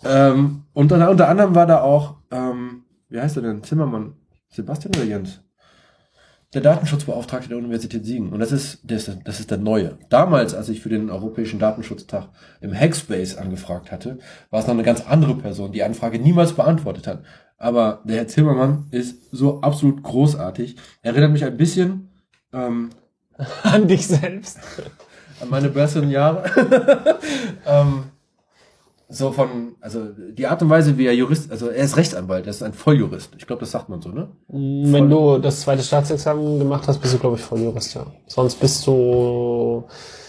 ähm, und unter, unter anderem war da auch, ähm, wie heißt er denn, Zimmermann, Sebastian oder Jens? Der Datenschutzbeauftragte der Universität Siegen. Und das ist, das ist, das ist der neue. Damals, als ich für den Europäischen Datenschutztag im Hackspace angefragt hatte, war es noch eine ganz andere Person, die Anfrage niemals beantwortet hat. Aber der Herr Zimmermann ist so absolut großartig. Er erinnert mich ein bisschen ähm, [LAUGHS] An dich selbst. an meine besseren Jahre. [LAUGHS] ähm, so von, also die Art und Weise, wie er Jurist, also er ist Rechtsanwalt, er ist ein Volljurist. Ich glaube, das sagt man so, ne? Wenn du das zweite Staatsexamen gemacht hast, bist du, glaube ich, Volljurist, ja. Sonst bist du,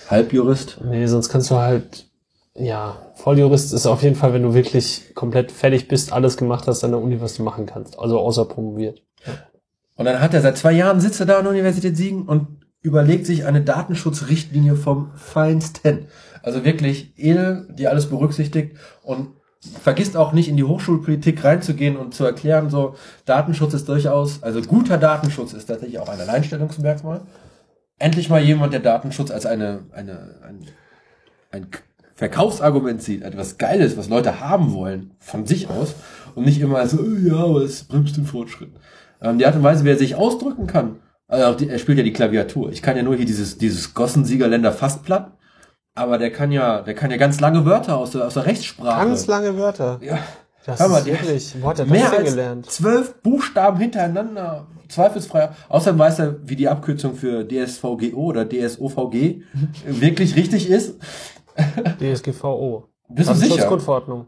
Halbjurist. nee, sonst kannst du halt, ja, Volljurist ist auf jeden Fall, wenn du wirklich komplett fertig bist, alles gemacht hast an der Uni, was du machen kannst. Also außer promoviert. Und dann hat er seit zwei Jahren sitzt er da an der Universität Siegen und überlegt sich eine Datenschutzrichtlinie vom Feinsten. Also wirklich edel, die alles berücksichtigt und vergisst auch nicht in die Hochschulpolitik reinzugehen und zu erklären, so Datenschutz ist durchaus, also guter Datenschutz ist tatsächlich auch ein Alleinstellungsmerkmal. Endlich mal jemand, der Datenschutz als eine, eine, ein, ein Verkaufsargument sieht, etwas Geiles, was Leute haben wollen, von sich aus und nicht immer so, "Oh ja, aber es bremst den Fortschritt. Ähm, die Art und Weise, wie er sich ausdrücken kann, also die, er spielt ja die Klaviatur. Ich kann ja nur hier dieses, dieses Gossensiegerländer fast platt, aber der kann ja, der kann ja ganz lange Wörter aus der, aus der Rechtssprache. Ganz lange Wörter. Ja, Das Hör mal, ist wirklich, wo hat er mehr als gelernt? zwölf Buchstaben hintereinander, zweifelsfrei. Außerdem weiß er, wie die Abkürzung für DSVGO oder DSOVG [LAUGHS] wirklich richtig ist. DSGVO. Bist du sicher? Datenschutzgrundverordnung.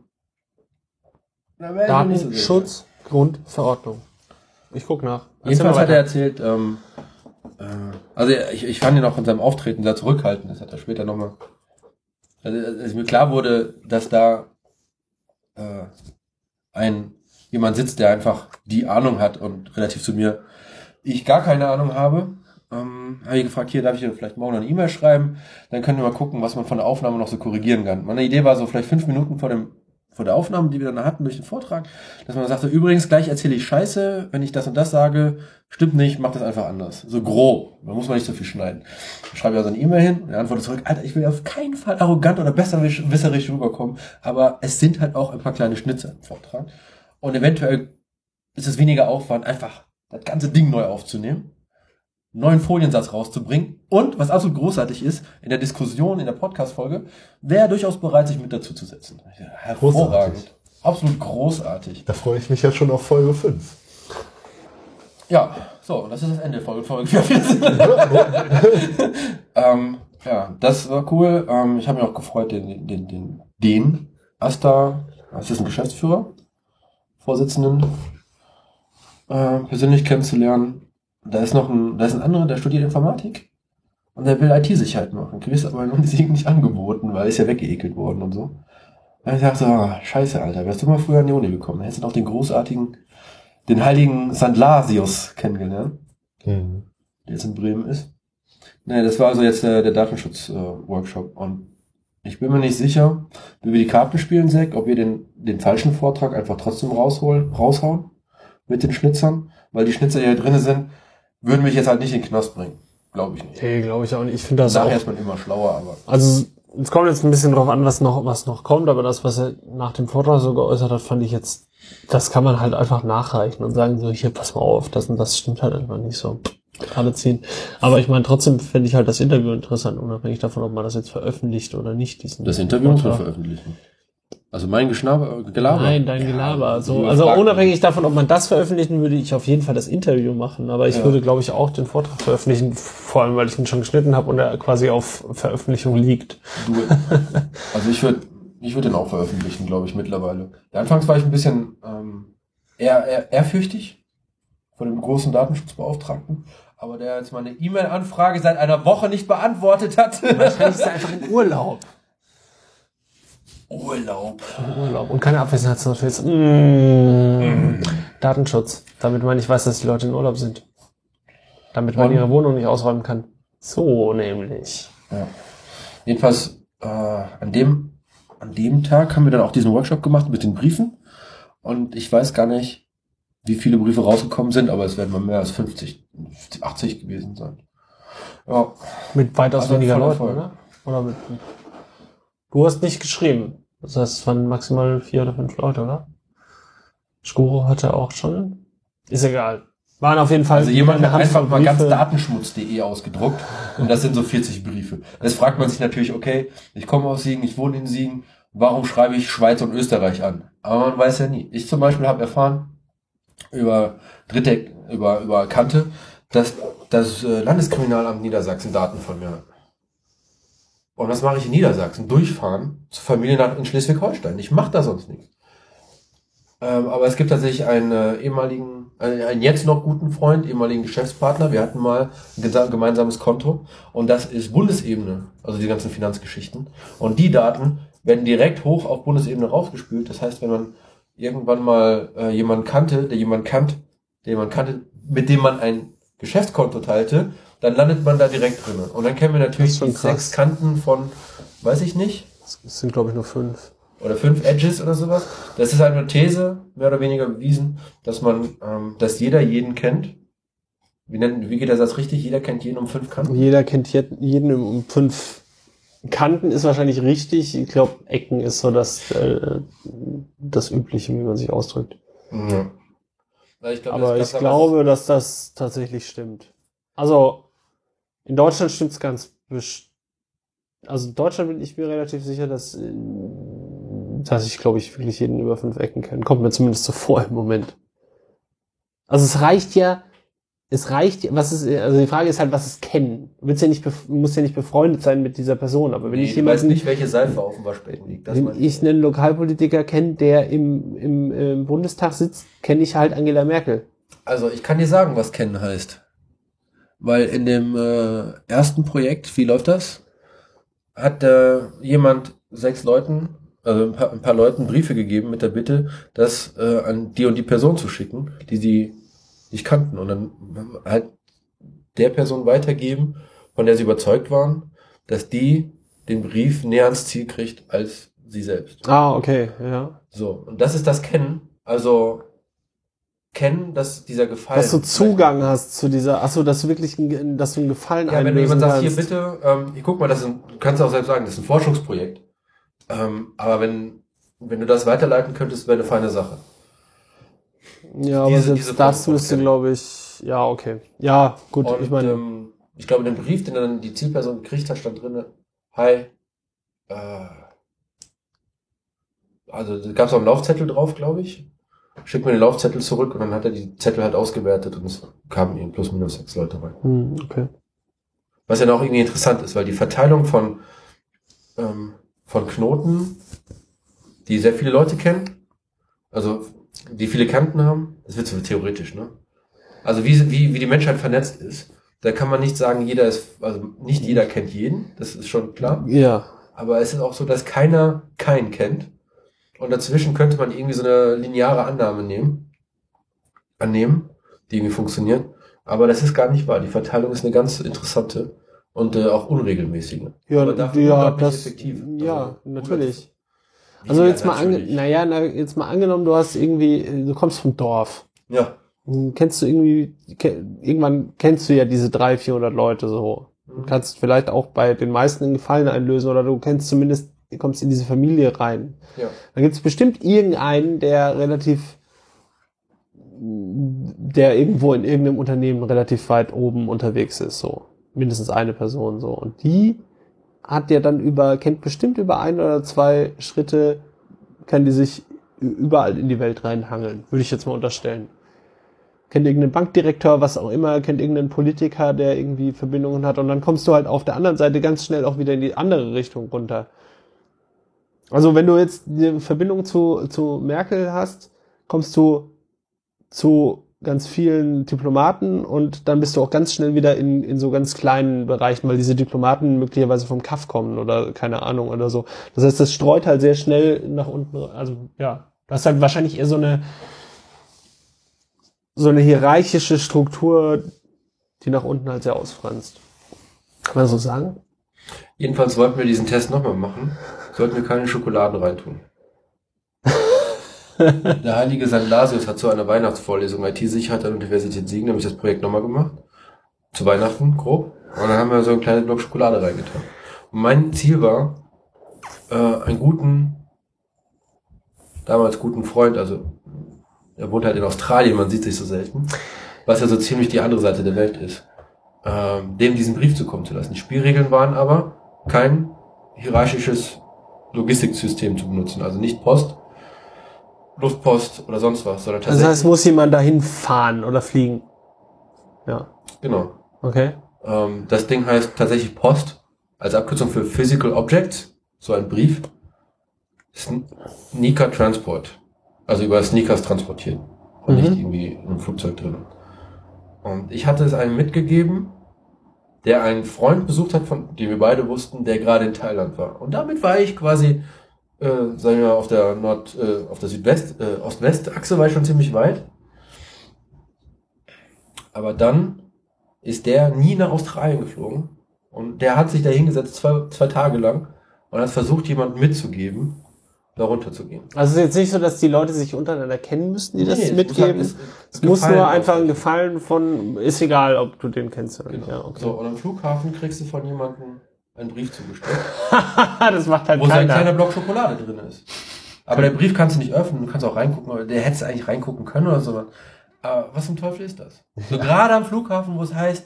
Datenschutzgrundverordnung. Ich guck nach. Jedenfalls hat er erzählt, ähm, äh, also ich, ich fand ihn auch von seinem Auftreten sehr zurückhaltend. Das hat er später nochmal. Also, als mir klar wurde, dass da äh, ein jemand sitzt, der einfach die Ahnung hat und relativ zu mir ich gar keine Ahnung habe, ähm, habe ich gefragt, hier darf ich vielleicht morgen noch eine E-Mail schreiben, dann können wir mal gucken, was man von der Aufnahme noch so korrigieren kann. Meine Idee war so vielleicht fünf Minuten vor dem vor der Aufnahme, die wir dann hatten durch den Vortrag, dass man sagte, übrigens, gleich erzähle ich Scheiße, wenn ich das und das sage, stimmt nicht, mach das einfach anders. So grob, da muss man nicht so viel schneiden. Dann schreibe ich also eine E-Mail hin und antwortet zurück, Alter, ich will auf keinen Fall arrogant oder besserwisserisch rüberkommen, aber es sind halt auch ein paar kleine Schnitzer im Vortrag. Und eventuell ist es weniger Aufwand, einfach das ganze Ding neu aufzunehmen, neuen Foliensatz rauszubringen und, was absolut großartig ist, in der Diskussion, in der Podcast-Folge, wäre durchaus bereit, sich mit dazu zu setzen. Hervorragend. Großartig. Absolut großartig. Da freue ich mich jetzt schon auf Folge 5. Ja, so, das ist das Ende Folge, Folge [LAUGHS] 4. ähm, ja, das war cool. Ähm, ich habe mich auch gefreut, den, den, den, den Asta, was ist ein Geschäftsführer, Vorsitzenden, äh, persönlich kennenzulernen. Da ist noch ein, da ist ein anderer, der studiert Informatik und der will IT-Sicherheit machen. Gewiss aber in Sieg nicht angeboten, weil ist ja weggeekelt worden und so. Und ich dachte, ah, scheiße, Alter, wärst du mal früher an die Uni gekommen, hättest du noch den großartigen, den heiligen St. Lasius kennengelernt Mhm. der jetzt in Bremen ist. Nee, das war also jetzt äh, der Datenschutz-Workshop. und ich bin mir nicht sicher, wie wir die Karten spielen, Zack, ob wir den, den falschen Vortrag einfach trotzdem rausholen, raushauen mit den Schnitzern, weil die Schnitzer, die hier drin sind, würden mich jetzt halt nicht in den Knast bringen. Glaube ich nicht. Nee, glaube ich auch nicht. Ich finde das Nachher auch. ist man immer schlauer, aber Also es kommt jetzt ein bisschen drauf an, was noch, was noch kommt, aber das, was er nach dem Vortrag so geäußert hat, fand ich jetzt, das kann man halt einfach nachreichen und sagen so, hier, pass mal auf, das und das stimmt halt einfach nicht so. Gerade ziehen. Aber ich meine, trotzdem fände ich halt das Interview interessant, unabhängig davon, ob man das jetzt veröffentlicht oder nicht. Diesen das Interview muss man veröffentlichen. Also mein Geschnaber, Gelaber. Nein, dein Ja, Gelaber. So, also fragst unabhängig davon, ob man das veröffentlichen würde, ich auf jeden Fall das Interview machen. Aber ich Ja. würde, glaube ich, auch den Vortrag veröffentlichen, vor allem, weil ich ihn schon geschnitten habe und er quasi auf Veröffentlichung liegt. Du, [LAUGHS] also ich würde ich würd den auch veröffentlichen, glaube ich, mittlerweile. Ja, anfangs war ich ein bisschen ähm, eher, eher ehrfürchtig von dem großen Datenschutzbeauftragten, aber der jetzt meine E-Mail-Anfrage seit einer Woche nicht beantwortet hat. Wahrscheinlich ist er einfach in Urlaub. [LAUGHS] Urlaub. Urlaub und keine Abwesenheitsnotiz. Mm. Datenschutz. Damit man nicht weiß, dass die Leute in Urlaub sind. Damit man Und- ihre Wohnung nicht ausräumen kann. So nämlich. Ja. Jedenfalls äh, an dem an dem Tag haben wir dann auch diesen Workshop gemacht mit den Briefen und ich weiß gar nicht, wie viele Briefe rausgekommen sind, aber es werden mal mehr als 50, 80 gewesen sein. Ja, Mit weitaus Also weniger Leuten, oder? Oder mit. Du hast nicht geschrieben. Das heißt, es waren maximal vier oder fünf Leute, oder? Skuro hatte auch schon. Ist egal. Waren auf jeden Fall. also jemand hat einfach mal ganz datenschmutz.de ausgedruckt und das sind so 40 Briefe. Jetzt fragt man sich natürlich, okay, ich komme aus Siegen, ich wohne in Siegen, warum schreibe ich Schweiz und Österreich an? Aber man weiß ja nie. Ich zum Beispiel habe erfahren über Dritte, über, über Kante, dass das äh, Landeskriminalamt Niedersachsen Daten von mir hat. Und was mache ich in Niedersachsen? Durchfahren zur Familie nach, in Schleswig-Holstein. Ich mache da sonst nichts. Ähm, aber es gibt tatsächlich einen äh, ehemaligen, äh, einen jetzt noch guten Freund, ehemaligen Geschäftspartner. Wir hatten mal ein gemeinsames Konto und das ist Bundesebene, also die ganzen Finanzgeschichten. Und die Daten werden direkt hoch auf Bundesebene rausgespült. Das heißt, wenn man irgendwann mal äh, jemanden kannte, der jemanden kannt, der jemanden kannte, mit dem man ein Geschäftskonto teilte, dann landet man da direkt drin. Und dann kennen wir natürlich die krass. sechs Kanten von, weiß ich nicht, Es sind, glaube ich, nur fünf. oder fünf Edges oder sowas. Das ist eine These, mehr oder weniger bewiesen, dass man, ähm, dass jeder jeden kennt. Wie, nennt, wie geht der Satz richtig? Jeder kennt jeden um fünf Kanten. Jeder kennt je- jeden um fünf Kanten ist wahrscheinlich richtig. Ich glaube, Ecken ist so das, äh, das Übliche, wie man sich ausdrückt. Ja. Ich glaub, Aber ich glaube, dass das tatsächlich stimmt. Also, in Deutschland stimmt's ganz best Also in Deutschland bin ich mir relativ sicher, dass, äh, dass ich, glaube ich, wirklich jeden über fünf Ecken kenne. Kommt mir zumindest so vor im Moment. Also es reicht ja, es reicht, was ist, also die Frage ist halt, was ist kennen? Du willst ja nicht, musst ja nicht befreundet sein mit dieser Person, aber wenn Nee, ich jemanden, nicht, welche Seife auf dem Waschbecken liegt. Das wenn ich einen Lokalpolitiker kenne, der im, im, im Bundestag sitzt, kenne ich halt Angela Merkel. Also ich kann dir sagen, was kennen heißt. Weil in dem äh, ersten Projekt, wie läuft das? Hat äh, jemand sechs Leuten, also ein paar, ein paar Leuten Briefe gegeben mit der Bitte, das äh, an die und die Person zu schicken, die sie nicht kannten. Und dann halt der Person weitergeben, von der sie überzeugt waren, dass die den Brief näher ans Ziel kriegt als sie selbst. Ah, okay, ja. So, und das ist das Kennen. Also kennen, dass dieser Gefallen. Dass du Zugang hast zu dieser, achso, dass du wirklich, ein- dass du einen Gefallen Ja, wenn du jemand sagst, hier bitte, ähm, hier, guck mal, das ist ein, du kannst auch selbst sagen, das ist ein Forschungsprojekt. Ähm, aber wenn, wenn du das weiterleiten könntest, wäre eine feine Sache. Ja, aber diese- selbst diese das müsste, glaube ich, ja, okay. Ja, gut, Und ich meine, ähm, ich glaube, in dem Brief, den dann die Zielperson gekriegt hat, stand drinne, hi, äh, also da gab es auch einen Laufzettel drauf, glaube ich. Schick mir den Laufzettel zurück und dann hat er die Zettel halt ausgewertet und es kamen ihm plus minus sechs Leute rein. hm, okay. Was ja noch irgendwie interessant ist, weil die Verteilung von, ähm, von Knoten, die sehr viele Leute kennen, also die viele Kanten haben, das wird so theoretisch, ne? Also wie, wie, wie die Menschheit vernetzt ist, da kann man nicht sagen, jeder ist, also nicht jeder kennt jeden, das ist schon klar. Ja, Aber es ist auch so, dass keiner keinen kennt. Und dazwischen könnte man irgendwie so eine lineare Annahme nehmen, annehmen, die irgendwie funktioniert. Aber das ist gar nicht wahr. Die Verteilung ist eine ganz interessante und äh, auch unregelmäßige. ja, ja, das, effektiv. ja, Also, natürlich. Also jetzt mal, ange, naja, na, jetzt mal angenommen, du hast irgendwie, du kommst vom Dorf. Ja. Hm, Kennst du irgendwie, ke irgendwann kennst du ja diese 300, 400 Leute so. Du Mhm. kannst vielleicht auch bei den meisten einen Gefallen einlösen oder du kennst zumindest, kommst in diese Familie rein. Ja. Da gibt es bestimmt irgendeinen, der relativ, der irgendwo in irgendeinem Unternehmen relativ weit oben unterwegs ist, so. Mindestens eine Person, so. Und die hat ja dann über, kennt bestimmt über ein oder zwei Schritte kann die sich überall in die Welt reinhangeln, würde ich jetzt mal unterstellen. Kennt irgendeinen Bankdirektor, was auch immer, kennt irgendeinen Politiker, der irgendwie Verbindungen hat und dann kommst du halt auf der anderen Seite ganz schnell auch wieder in die andere Richtung runter. Also wenn du jetzt eine Verbindung zu, zu Merkel hast, kommst du zu ganz vielen Diplomaten und dann bist du auch ganz schnell wieder in, in so ganz kleinen Bereichen, weil diese Diplomaten möglicherweise vom Kaff kommen oder keine Ahnung oder so. Das heißt, das streut halt sehr schnell nach unten. Also ja, das ist halt wahrscheinlich eher so eine so eine hierarchische Struktur, die nach unten halt sehr ausfranst. Kann man so sagen? Jedenfalls wollten wir diesen Test nochmal machen. Sollten wir keine Schokoladen reintun. [LAUGHS] Der heilige St. Lasius hat zu einer Weihnachtsvorlesung IT-Sicherheit an der Universität Siegen nämlich das Projekt nochmal gemacht. Zu Weihnachten, grob. Und dann haben wir so einen kleinen Block Schokolade reingetan. Und mein Ziel war, äh, einen guten, damals guten Freund, also er wohnt halt in Australien, man sieht sich so selten, was ja so ziemlich die andere Seite der Welt ist, ähm, dem diesen Brief zukommen zu lassen. Die Spielregeln waren aber, kein hierarchisches Logistiksystem zu benutzen, also nicht Post, Luftpost oder sonst was, sondern Also tatsächlich. das heißt, muss jemand dahin fahren oder fliegen. Ja. genau. Okay. Ähm, das Ding heißt tatsächlich Post, als Abkürzung für Physical Objects, so ein Brief. Sneaker Transport. Also über Sneakers transportieren. Und Mhm. nicht irgendwie einem Flugzeug drin. Und ich hatte es einem mitgegeben, der einen Freund besucht hat, von dem wir beide wussten, der gerade in Thailand war. Und damit war ich quasi, äh, sagen wir mal, auf der Nord, äh, auf der Südwest, äh, Ost-West-Achse war ich schon ziemlich weit. Aber dann ist der nie nach Australien geflogen. Und der hat sich da hingesetzt, zwei, zwei Tage lang, und hat versucht, jemandem mitzugeben, da runterzugehen. Also es ist jetzt nicht so, dass die Leute sich untereinander kennen müssten, die das Nee, es mitgeben. muss halt- es muss Gefallen nur einfach ein. Gefallen von, ist egal, ob du den kennst oder Genau. nicht. Ja, okay. So, und am Flughafen kriegst du von jemandem einen Brief zugestellt, [LAUGHS] das macht halt wo so ein kleiner keiner. Block Schokolade drin ist. Aber der Brief kannst du nicht öffnen, du kannst auch reingucken, aber der hättest eigentlich reingucken können oder so. Aber was zum Teufel ist das? So gerade am Flughafen, wo es heißt,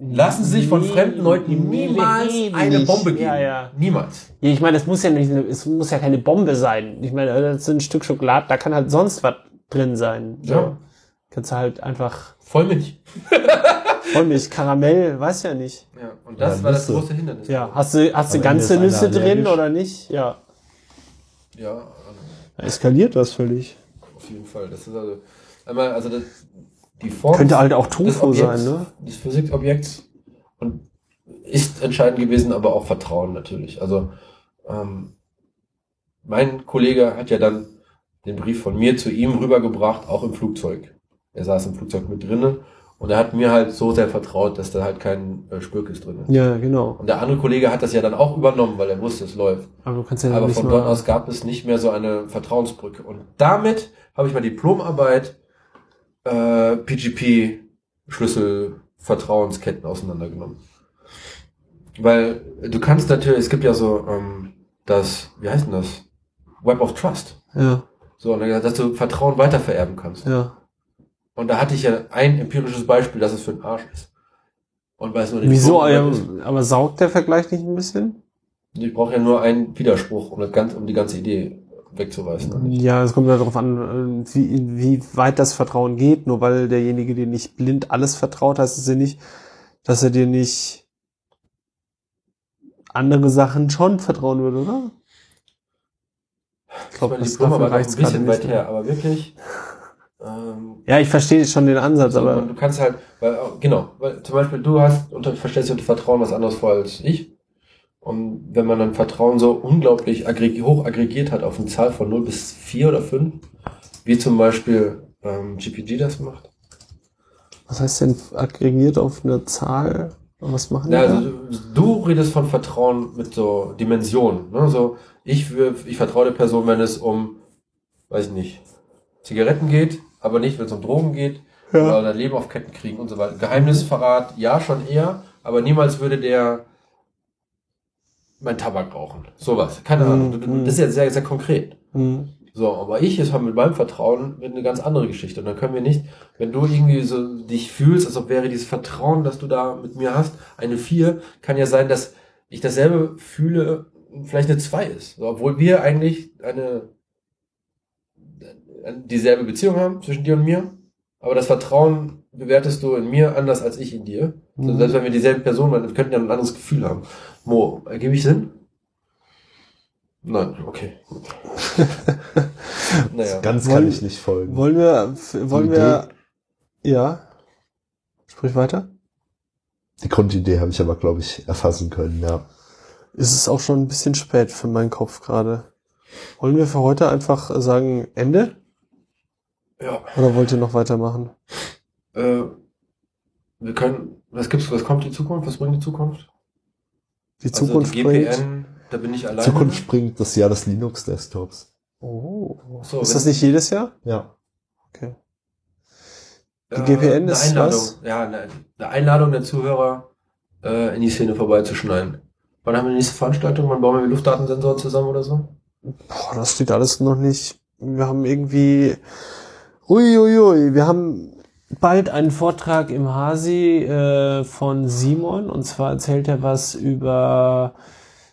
lassen Sie sich von fremden Leuten niemals eine Bombe geben. Ja, ja. Niemals. Ja, ich meine, es muss ja nicht, es muss ja keine Bombe sein. Ich meine, das ist ein Stück Schokolade, da kann halt sonst was drin sein. So. Ja. Kannst du halt einfach Voll Milch. [LAUGHS] Vollmilch, Karamell, weiß ja nicht. Ja, und das Ja, war das Nüsse. große Hindernis. Ja, hast du, hast du ganze Nüsse drin allergisch. oder nicht? Ja. Ja, Eskaliert das völlig. auf jeden Fall. Das ist also, einmal, also das, die Form. Könnte halt auch Tofu Objekts, sein, ne? Des Physikobjekts und ist entscheidend gewesen, aber auch Vertrauen natürlich. Also ähm, mein Kollege hat ja dann den Brief von mir zu ihm rübergebracht, auch im Flugzeug. Er saß im Flugzeug mit drinnen und er hat mir halt so sehr vertraut, dass da halt kein äh, drin ist. Ja, genau. Und der andere Kollege hat das ja dann auch übernommen, weil er wusste, es läuft. Aber du kannst ja Aber von dort aus gab es nicht mehr so eine Vertrauensbrücke. Und damit habe ich meine Diplomarbeit äh, PGP Schlüssel Vertrauensketten auseinandergenommen. Weil du kannst natürlich, es gibt ja so ähm, das, wie heißt denn das? Web of Trust. Ja, So, und dann gesagt, dass du Vertrauen weitervererben kannst. ja. Und da hatte ich ja ein empirisches Beispiel, dass es für den Arsch ist. Und weil es nur eine Wieso? Ja, aber saugt der Vergleich nicht ein bisschen? Ich brauche ja nur einen Widerspruch, um, das ganze, um die ganze Idee wegzuweisen. Ja, es kommt ja darauf an, äh, wie, wie weit das Vertrauen geht. Nur weil derjenige dir nicht blind alles vertraut, heißt es ja nicht, dass er dir nicht andere Sachen schon vertrauen würde, oder? Ich glaube, das Diplomarbeit dafür auch reicht's ein bisschen weit her, aber wirklich. Ähm, Ja, ich verstehe schon den Ansatz, so, aber du kannst halt, weil, genau, weil zum Beispiel du hast unter, verstehst unter Vertrauen was anderes vor als ich. Und wenn man dann Vertrauen so unglaublich aggreg hoch aggregiert hat auf eine Zahl von 0 bis 4 oder 5, wie zum Beispiel ähm, GPG das macht. was heißt denn aggregiert auf eine Zahl? Und was machen Ja, also du, redest von Vertrauen mit so Dimensionen. Ne? So, ich, ich vertraue der Person, wenn es um, weiß ich nicht, Zigaretten geht, aber nicht, wenn es um Drogen geht Ja. oder Leben auf Ketten kriegen und so weiter. Geheimnisverrat, ja, schon eher, aber niemals würde der mein Tabak rauchen. Sowas. Keine Mhm, Ahnung. Das ist ja sehr, sehr konkret. Hm. So, aber ich ist halt mit meinem Vertrauen eine ganz andere Geschichte. Und dann können wir nicht, wenn du irgendwie so dich fühlst, als ob wäre dieses Vertrauen, das du da mit mir hast, eine vier, kann ja sein, dass ich dasselbe fühle vielleicht eine 2 ist. So, obwohl wir eigentlich eine dieselbe Beziehung haben zwischen dir und mir. Aber das Vertrauen bewertest du in mir anders als ich in dir. Mhm. selbst wenn wir dieselbe Person waren, wir könnten ja ein anderes Gefühl haben. Mo, ergebe ich Sinn? Nein, okay. gut. [LAUGHS] naja. Ganz Wollen- kann ich nicht folgen. Wollen wir, wollen wir, ja. Sprich weiter. Die Grundidee habe ich aber, glaube ich, erfassen können, ja. Ist es auch schon ein bisschen spät für meinen Kopf gerade. Wollen wir für heute einfach sagen Ende? Ja. Oder wollt ihr noch weitermachen? Äh, wir können, was gibt's, was kommt die Zukunft? Was bringt die Zukunft? Die Zukunft also die bringt. GPN, da bin ich alleine. Zukunft bringt das Jahr des Linux-Desktops. Oh. So, ist das nicht jedes Jahr? Ja. Okay. Äh, Die GPN eine ist Einladung. was? Ja, eine, eine Einladung der Zuhörer, äh, in die Szene vorbeizuschneiden. Wann haben wir die nächste Veranstaltung? Wann bauen wir die Luftdatensensoren zusammen oder so? Boah, das steht alles noch nicht. Wir haben irgendwie. Uiuiui, ui, ui. wir haben bald einen Vortrag im Hasi äh, von Simon und zwar erzählt er was über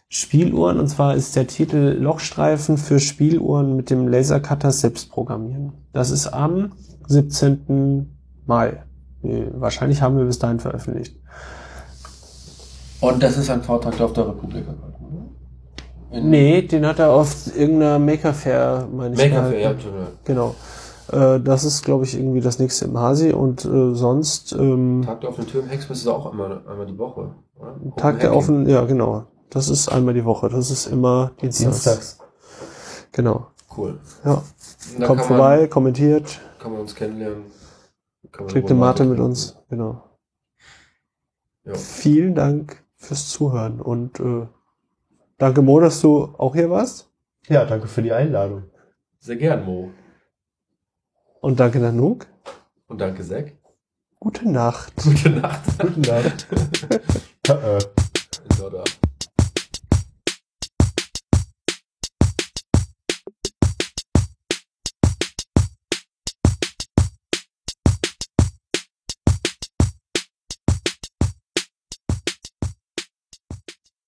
Spieluhren und zwar ist der Titel Lochstreifen für Spieluhren mit dem Lasercutter selbst programmieren. Das ist am 17. Mai. Äh, Wahrscheinlich haben wir bis dahin veröffentlicht. Und das ist ein Vortrag, der auf der Republik gehalten wurde? Nee, den hat er auf irgendeiner Maker Fair, meine ich. Maker Fair, ja. Genau. Äh, das ist, glaube ich, irgendwie das nächste im Hasi und äh, sonst ähm, Tag der offenen Tür im Hexpress ist auch einmal, einmal die Woche. Oder? Tag der Hacking. offenen, ja genau. Das ist einmal die Woche. Das ist immer Dienstags. Dienstags. Genau. Cool. Ja. Kommt kann man- vorbei, kommentiert, Kann man uns kennenlernen. Kann trinkt eine Mate mit uns. Genau. Ja. Vielen Dank fürs Zuhören und äh, danke Mo, dass du auch hier warst. Ja, danke für die Einladung. Sehr gern, Mo. Und danke Nanook. Und danke Zack. Gute Nacht. Gute Nacht. Gute Nacht. [LAUGHS] Äh, äh.